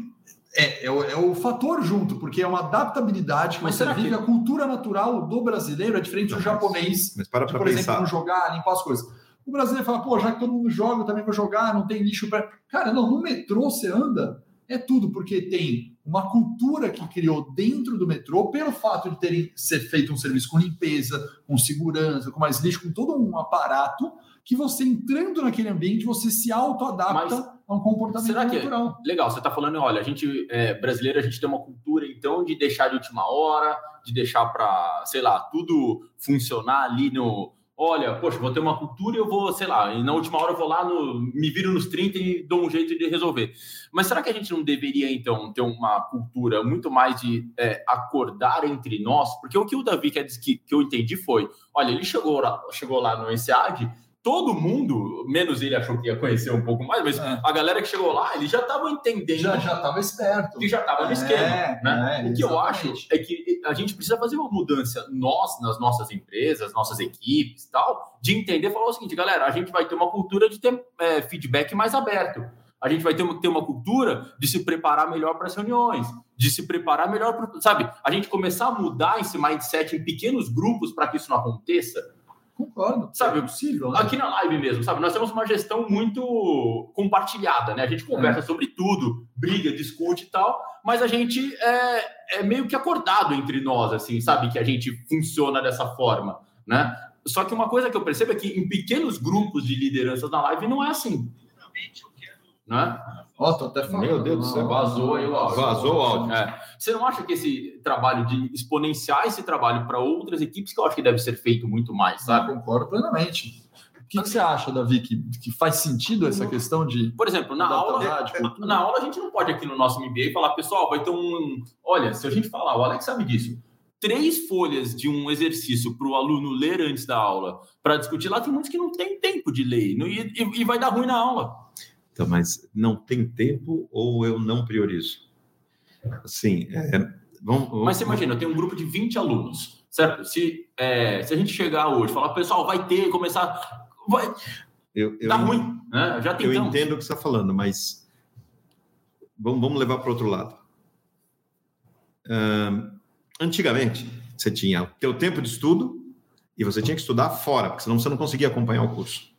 é, é, o, é o fator junto, porque é uma adaptabilidade que Mas você será que- vive. A cultura natural do brasileiro é diferente do Não, japonês, Mas para para por exemplo, pensar. não jogar, limpar as coisas. O brasileiro fala, pô, já que todo mundo joga, eu também vou jogar, não tem lixo para. Cara, não, no metrô você anda, é tudo, porque tem uma cultura que criou dentro do metrô pelo fato de terem ser feito um serviço com limpeza, com segurança, com mais lixo, com todo um aparato que você entrando naquele ambiente, você se auto-adapta a um comportamento será que- natural. Legal, você está falando, olha, a gente é, brasileiro, a gente tem uma cultura então de deixar de última hora, de deixar para, sei lá, tudo funcionar ali no. Olha, poxa, vou ter uma cultura e eu vou, sei lá, e na última hora eu vou lá, no, me viro nos 30 e dou um jeito de resolver. Mas será que a gente não deveria, então, ter uma cultura muito mais de é, acordar entre nós? Porque o que o Davi quer dizer que, que eu entendi foi: olha, ele chegou lá, chegou lá no ESEAD, todo mundo, menos ele achou que ia conhecer um pouco mais, mas É. a galera que chegou lá, eles já estavam entendendo Já estava esperto. que já estava no É, esquema. Né? é, o que eu acho exatamente. é que a gente precisa fazer uma mudança, nós, nas nossas empresas, nossas equipes tal, de entender e falar o seguinte, galera, a gente vai ter uma cultura de ter é, feedback mais aberto. A gente vai ter uma, ter uma cultura de se preparar melhor para as reuniões, de se preparar melhor para. Sabe, a gente começar a mudar esse mindset em pequenos grupos para que isso não aconteça. Concordo. Sabe, é possível. Né? Aqui na live mesmo, sabe? Nós temos uma gestão muito compartilhada, né? A gente conversa sobre tudo, briga, discute e tal, mas a gente é, é meio que acordado entre nós, assim, sabe? Que a gente funciona dessa forma, né? Só que uma coisa que eu percebo é que em pequenos grupos de lideranças na live não é assim. Né? Ó, tô até falando. Meu Deus do céu. Vazou aí o áudio. Vazou o áudio. É. Você não acha que esse trabalho de exponenciar esse trabalho para outras equipes que eu acho que deve ser feito muito mais, Sabe? sabe? Concordo plenamente. O que, que você acha, Davi, que, que faz sentido essa questão de Por exemplo, na aula, cultura? Na aula a gente não pode aqui no nosso MBA falar, pessoal, vai ter um. Olha, se a gente falar, o Alex sabe disso. Três folhas de um exercício para o aluno ler antes da aula para discutir lá, tem muitos que não tem tempo de ler e, e- e vai dar ruim na aula. Então, mas não tem tempo ou eu não priorizo? Assim, é, vamos, vamos- Mas você imagina, eu tenho um grupo de 20 alunos, certo? Se, é, se a gente chegar hoje e falar, pessoal, vai ter, começar. Vai eu, eu, ruim, né? Já eu tentamos. entendo o que você está falando, mas vamos, vamos levar para o outro lado. Antigamente, você tinha o teu tempo de estudo e você tinha que estudar fora, porque senão você não conseguia acompanhar o curso.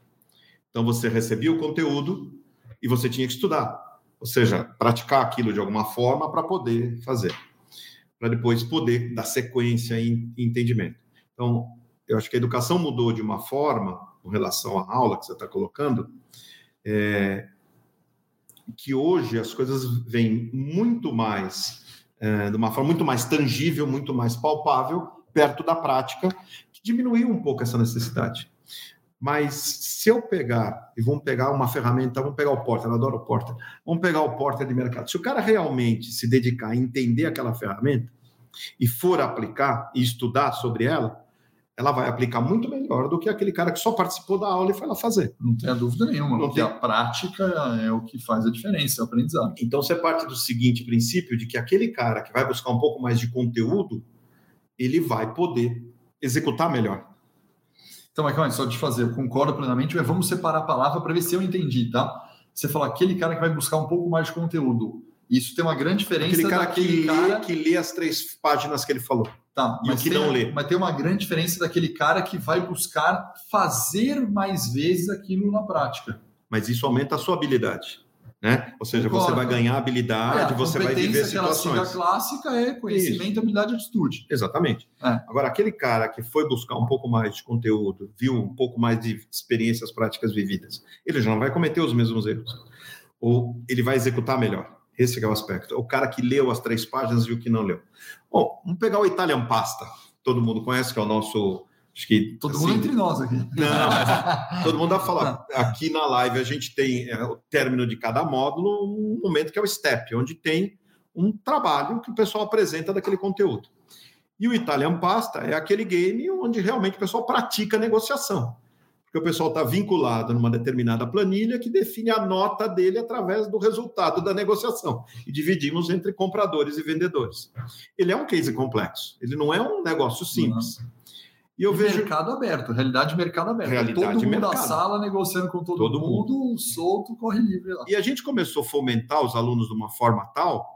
Então, você recebia o conteúdo e você tinha que estudar. Ou seja, praticar aquilo de alguma forma para poder fazer. Para depois poder dar sequência e entendimento. Então, eu acho que a educação mudou de uma forma, com relação à aula que você está colocando, é, que hoje as coisas vêm muito mais, é, de uma forma muito mais tangível, muito mais palpável, perto da prática, que diminuiu um pouco essa necessidade. Mas se eu pegar, e vamos pegar uma ferramenta, vamos pegar o Porter, eu adoro o Porter, vamos pegar o Porter de mercado. Se o cara realmente se dedicar a entender aquela ferramenta e for aplicar e estudar sobre ela, ela vai aplicar muito melhor do que aquele cara que só participou da aula e foi lá fazer. Não tenha dúvida nenhuma, Não porque tem. a prática é o que faz a diferença, é o aprendizado. Então você parte do seguinte princípio de que aquele cara que vai buscar um pouco mais de conteúdo, ele vai poder executar melhor. Então, Michael, só te fazer, eu concordo plenamente, mas vamos separar a palavra para ver se eu entendi, tá? Você fala aquele cara que vai buscar um pouco mais de conteúdo. Isso tem uma grande diferença Aquele cara que daquele lê, cara que lê as três páginas que ele falou. Tá, mas que tem, não lê? Mas tem uma grande diferença daquele cara que vai buscar fazer mais vezes aquilo na prática. Mas isso aumenta a sua habilidade. Né? Ou seja, você vai ganhar habilidade, É, a você vai viver situações. clássica é conhecimento, habilidade e atitude. Exatamente. É. Agora, aquele cara que foi buscar um pouco mais de conteúdo, viu um pouco mais de experiências práticas vividas, ele já não vai cometer os mesmos erros. Ou ele vai executar melhor. Esse é o aspecto. O cara que leu as três páginas e o que não leu. Bom, vamos pegar o Italian Pasta. Todo mundo conhece, que é o nosso. Acho que. Todo assim, mundo entre nós aqui. Não, todo mundo vai falar. Aqui na live a gente tem é, o término de cada módulo, um momento que é o STEP, onde tem um trabalho que o pessoal apresenta daquele conteúdo. E o Italian Pasta é aquele game onde realmente o pessoal pratica negociação. Porque o pessoal está vinculado numa determinada planilha que define a nota dele através do resultado da negociação. E dividimos entre compradores e vendedores. Ele é um case complexo, ele não é um negócio simples. E eu E vejo. mercado aberto, realidade de mercado aberto. Realidade todo mundo da mercado. sala negociando com todo, Todo mundo, solto, corre livre lá. E a gente começou a fomentar os alunos de uma forma tal.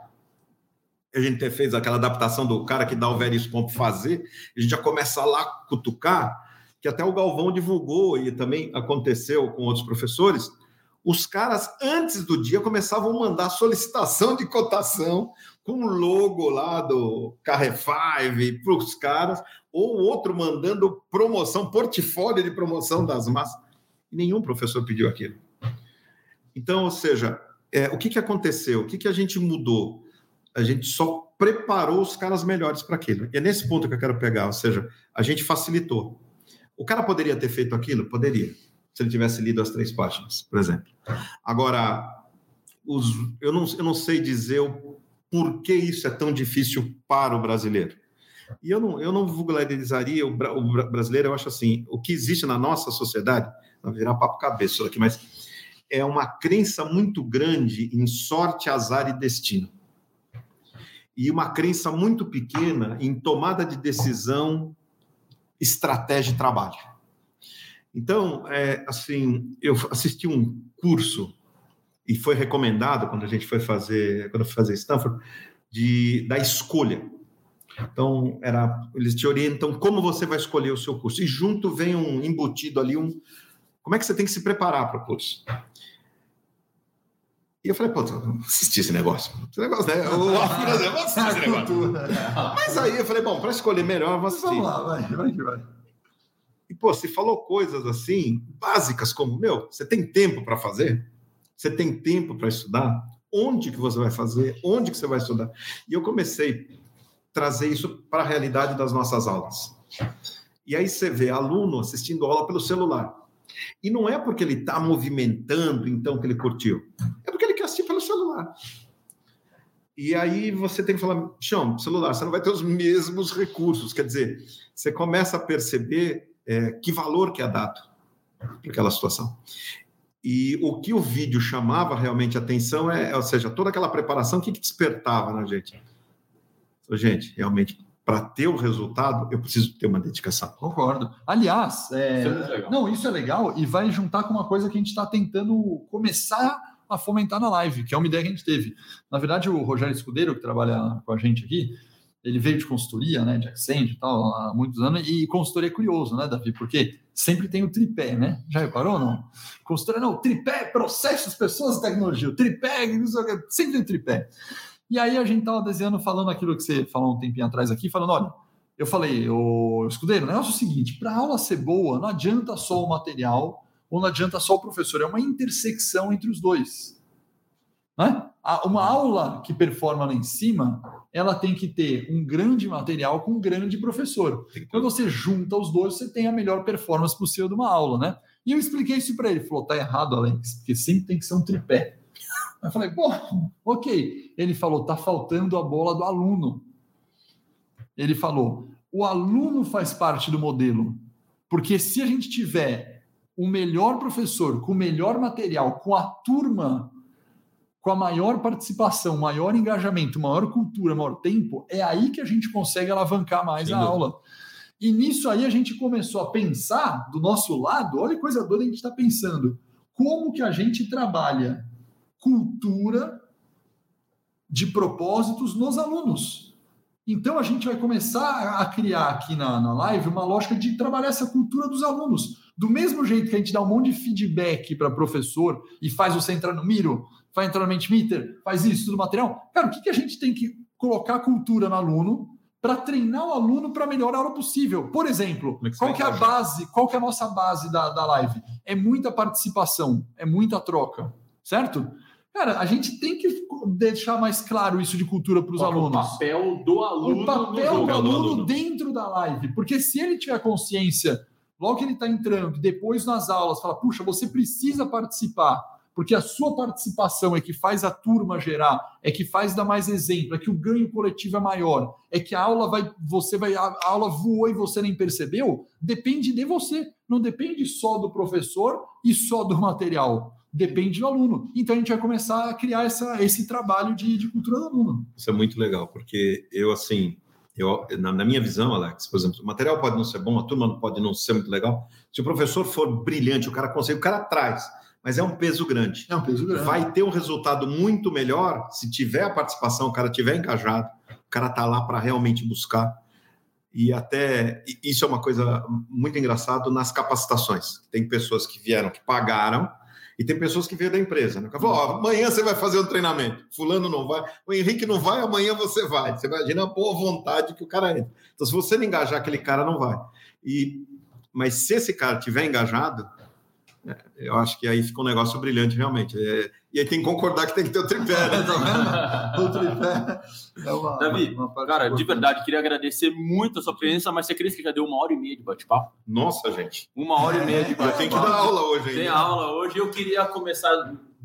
A gente fez aquela adaptação do cara que dá o veriscom para fazer, a gente já começa lá a cutucar, que até o Galvão divulgou e também aconteceu com outros professores, os caras, antes do dia, começavam a mandar solicitação de cotação o logo lá do Carre Five para os caras, ou outro mandando promoção, portfólio de promoção das massas. E nenhum professor pediu aquilo. Então, ou seja, é, o que, que aconteceu? O que, que a gente mudou? A gente só preparou os caras melhores para aquilo. E é nesse ponto que eu quero pegar, ou seja, a gente facilitou. O cara poderia ter feito aquilo? Poderia se ele tivesse lido as três páginas, por exemplo. Agora, os, eu, não, eu não sei dizer o porquê isso é tão difícil para o brasileiro. E eu não, eu não vulgarizaria o, o brasileiro, eu acho assim, o que existe na nossa sociedade, não virar papo cabeça aqui, mas é uma crença muito grande em sorte, azar e destino. E uma crença muito pequena em tomada de decisão, estratégia e trabalho. Então, é, assim, eu assisti um curso e foi recomendado quando a gente foi fazer, quando fazer Stanford, de da escolha. Então, era, eles te orientam como você vai escolher o seu curso. E junto vem um embutido ali, um como é que você tem que se preparar para o curso. E eu falei, pô, assisti esse negócio. Esse negócio, né? Eu vou assistir esse negócio. Mas aí eu falei, bom, para escolher melhor, eu vou assistir. Vamos lá, vai, vai, vai. E, pô, se falou coisas assim, básicas, como, meu, você tem tempo para fazer? Você tem tempo para estudar? Onde que você vai fazer? Onde que você vai estudar? E eu comecei a trazer isso para a realidade das nossas aulas. E aí você vê aluno assistindo aula pelo celular. E não é porque ele está movimentando, então, que ele curtiu. É porque ele quer assistir pelo celular. E aí você tem que falar, chão, celular, você não vai ter os mesmos recursos. Quer dizer, você começa a perceber é, que valor que é dado para aquela situação. E o que o vídeo chamava realmente atenção é, ou seja, toda aquela preparação, o que, que despertava na gente? Gente, realmente, para ter o resultado, eu preciso ter uma dedicação. Concordo. Aliás, é... Isso é não, isso é legal e vai juntar com uma coisa que a gente está tentando começar a fomentar na live, que é uma ideia que a gente teve. Na verdade, o Rogério Escudeiro, que trabalha com a gente aqui, ele veio de consultoria, né, de Accent e tal, há muitos anos, e consultoria é curioso, né, Davi? Porque sempre tem o tripé, né? Já reparou não? Consultoria não, tripé, processos, pessoas e tecnologia, tripé, sempre tem tripé. E aí a gente tava desenhando, falando aquilo que você falou um tempinho atrás aqui, falando, olha, eu falei, o escudeiro, o negócio é o seguinte, para a aula ser boa, não adianta só o material, ou não adianta só o professor, é uma intersecção entre os dois. Né? Uma aula que performa lá em cima, ela tem que ter um grande material com um grande professor. Quando você junta os dois, você tem a melhor performance possível de uma aula, né? E eu expliquei isso para ele. Ele falou: tá errado, Alex, porque sempre tem que ser um tripé. Eu falei: pô, ok. Ele falou: tá faltando a bola do aluno. Ele falou: o aluno faz parte do modelo. Porque se a gente tiver o melhor professor, com o melhor material, com a turma com a maior participação, maior engajamento, maior cultura, maior tempo, é aí que a gente consegue alavancar mais Sim, a aula. E nisso aí a gente começou a pensar do nosso lado, olha que coisa doida a gente está pensando, como que a gente trabalha cultura de propósitos nos alunos. Então a gente vai começar a criar aqui na, na live uma lógica de trabalhar essa cultura dos alunos. Do mesmo jeito que a gente dá um monte de feedback para professor e faz você entrar no Miro, vai entrar no Mentimeter, faz isso, tudo material. Cara, o que, que a gente tem que colocar cultura no aluno para treinar o aluno para a melhor aula possível? Por exemplo, é qual que é a base, qual que é a nossa base da, da live? É muita participação, é muita troca, certo? Cara, a gente tem que deixar mais claro isso de cultura para os alunos. O papel do aluno. O papel do aluno dentro da live. Porque se ele tiver consciência, logo que ele está entrando, depois nas aulas, fala, puxa, você precisa participar porque a sua participação é que faz a turma gerar, é que faz dar mais exemplo, é que o ganho coletivo é maior, é que a aula vai, você vai, a aula voou e você nem percebeu, depende de você, não depende só do professor e só do material, depende do aluno. Então a gente vai começar a criar essa, esse trabalho de, de cultura do aluno. Isso é muito legal, porque eu assim, eu, na, na, minha visão, Alex, por exemplo, o material pode não ser bom, a turma pode não ser muito legal. Se o professor for brilhante, o cara consegue, o cara traz mas é um peso grande. É um peso grande. Vai ter um resultado muito melhor se tiver a participação, o cara tiver engajado, o cara tá lá para realmente buscar. E até isso é uma coisa muito engraçada nas capacitações. Tem pessoas que vieram que pagaram E tem pessoas que veio da empresa, né? Fala, ó, amanhã você vai fazer um treinamento, fulano não vai, o Henrique não vai, amanhã você vai. Você imagina a boa vontade que o cara entra. Então, se você não engajar aquele cara, não vai. E, mas se esse cara tiver engajado, eu acho que aí fica um negócio brilhante, realmente. É, e aí tem que concordar que tem que ter o tripé, né? Tá o tripé é uma, Davi, uma Cara, de importante. verdade, queria agradecer muito a sua presença, mas você acredita que já deu uma hora e meia de bate-papo? Nossa, gente. Uma hora e meia de bate-papo. tenho que dar aula hoje Tem ainda. aula hoje. Eu queria começar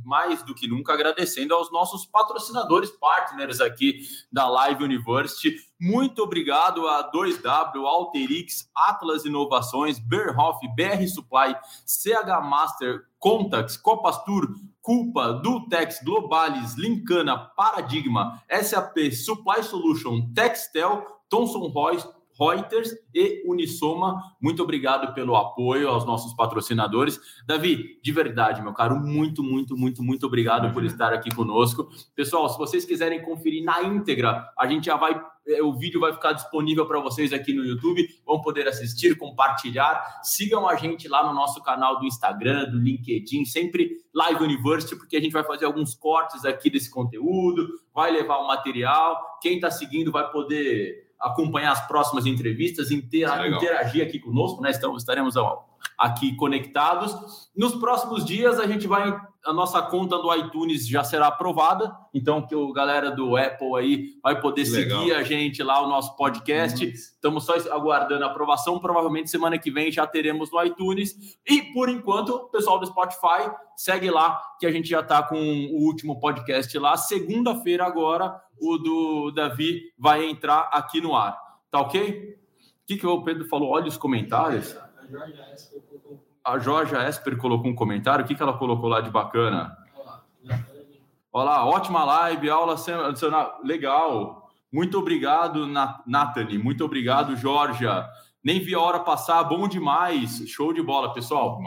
mais do que nunca agradecendo aos nossos patrocinadores, partners aqui da Live University. Muito obrigado a 2W, Alterix, Atlas Inovações, Berhoff, BR Supply, CH Master, Contax, Copastur, Culpa, Dutex, Globalis, Lincana, Paradigma, SAP, Supply Solution, Textel, Thomson Reuters, Reuters e Unisoma. Muito obrigado pelo apoio aos nossos patrocinadores. Davi, de verdade, meu caro, muito, muito, muito, muito obrigado por estar aqui conosco. Pessoal, se vocês quiserem conferir na íntegra, a gente já vai. eh, O vídeo vai ficar disponível para vocês aqui no YouTube. Vão poder assistir, compartilhar. Sigam a gente lá no nosso canal do Instagram, do LinkedIn, sempre Live University, porque a gente vai fazer alguns cortes aqui desse conteúdo, vai levar o material. Quem está seguindo vai poder acompanhar as próximas entrevistas, intera- Legal. interagir aqui conosco, né? Estamos, estaremos aqui conectados. Nos próximos dias a gente vai a nossa conta do iTunes já será aprovada, então que o galera do Apple aí vai poder Legal. seguir a gente lá o nosso podcast. Estamos só aguardando a aprovação, provavelmente semana que vem já teremos no iTunes. E por enquanto, o pessoal do Spotify segue lá que a gente já está com o último podcast lá. Segunda-feira agora o do Davi vai entrar aqui no ar. Tá ok? O que, que o Pedro falou? Olha os comentários. A Jorge Esper colocou um comentário. O que, que ela colocou lá de bacana? Olha lá, ótima live, aula adicional. Legal. Muito obrigado, Na- Nathalie. Muito obrigado, Georgia. Nem vi a hora passar, bom demais. Show de bola, pessoal.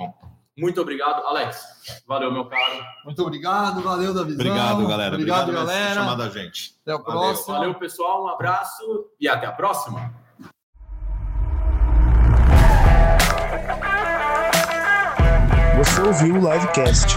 Muito obrigado, Alex. Valeu, meu caro. Muito obrigado, valeu, Davizão. Obrigado, galera. Obrigado, ter galera. chamado a gente. Até o próximo. Valeu, pessoal. Um abraço e até a próxima. Você ouviu o Livecast.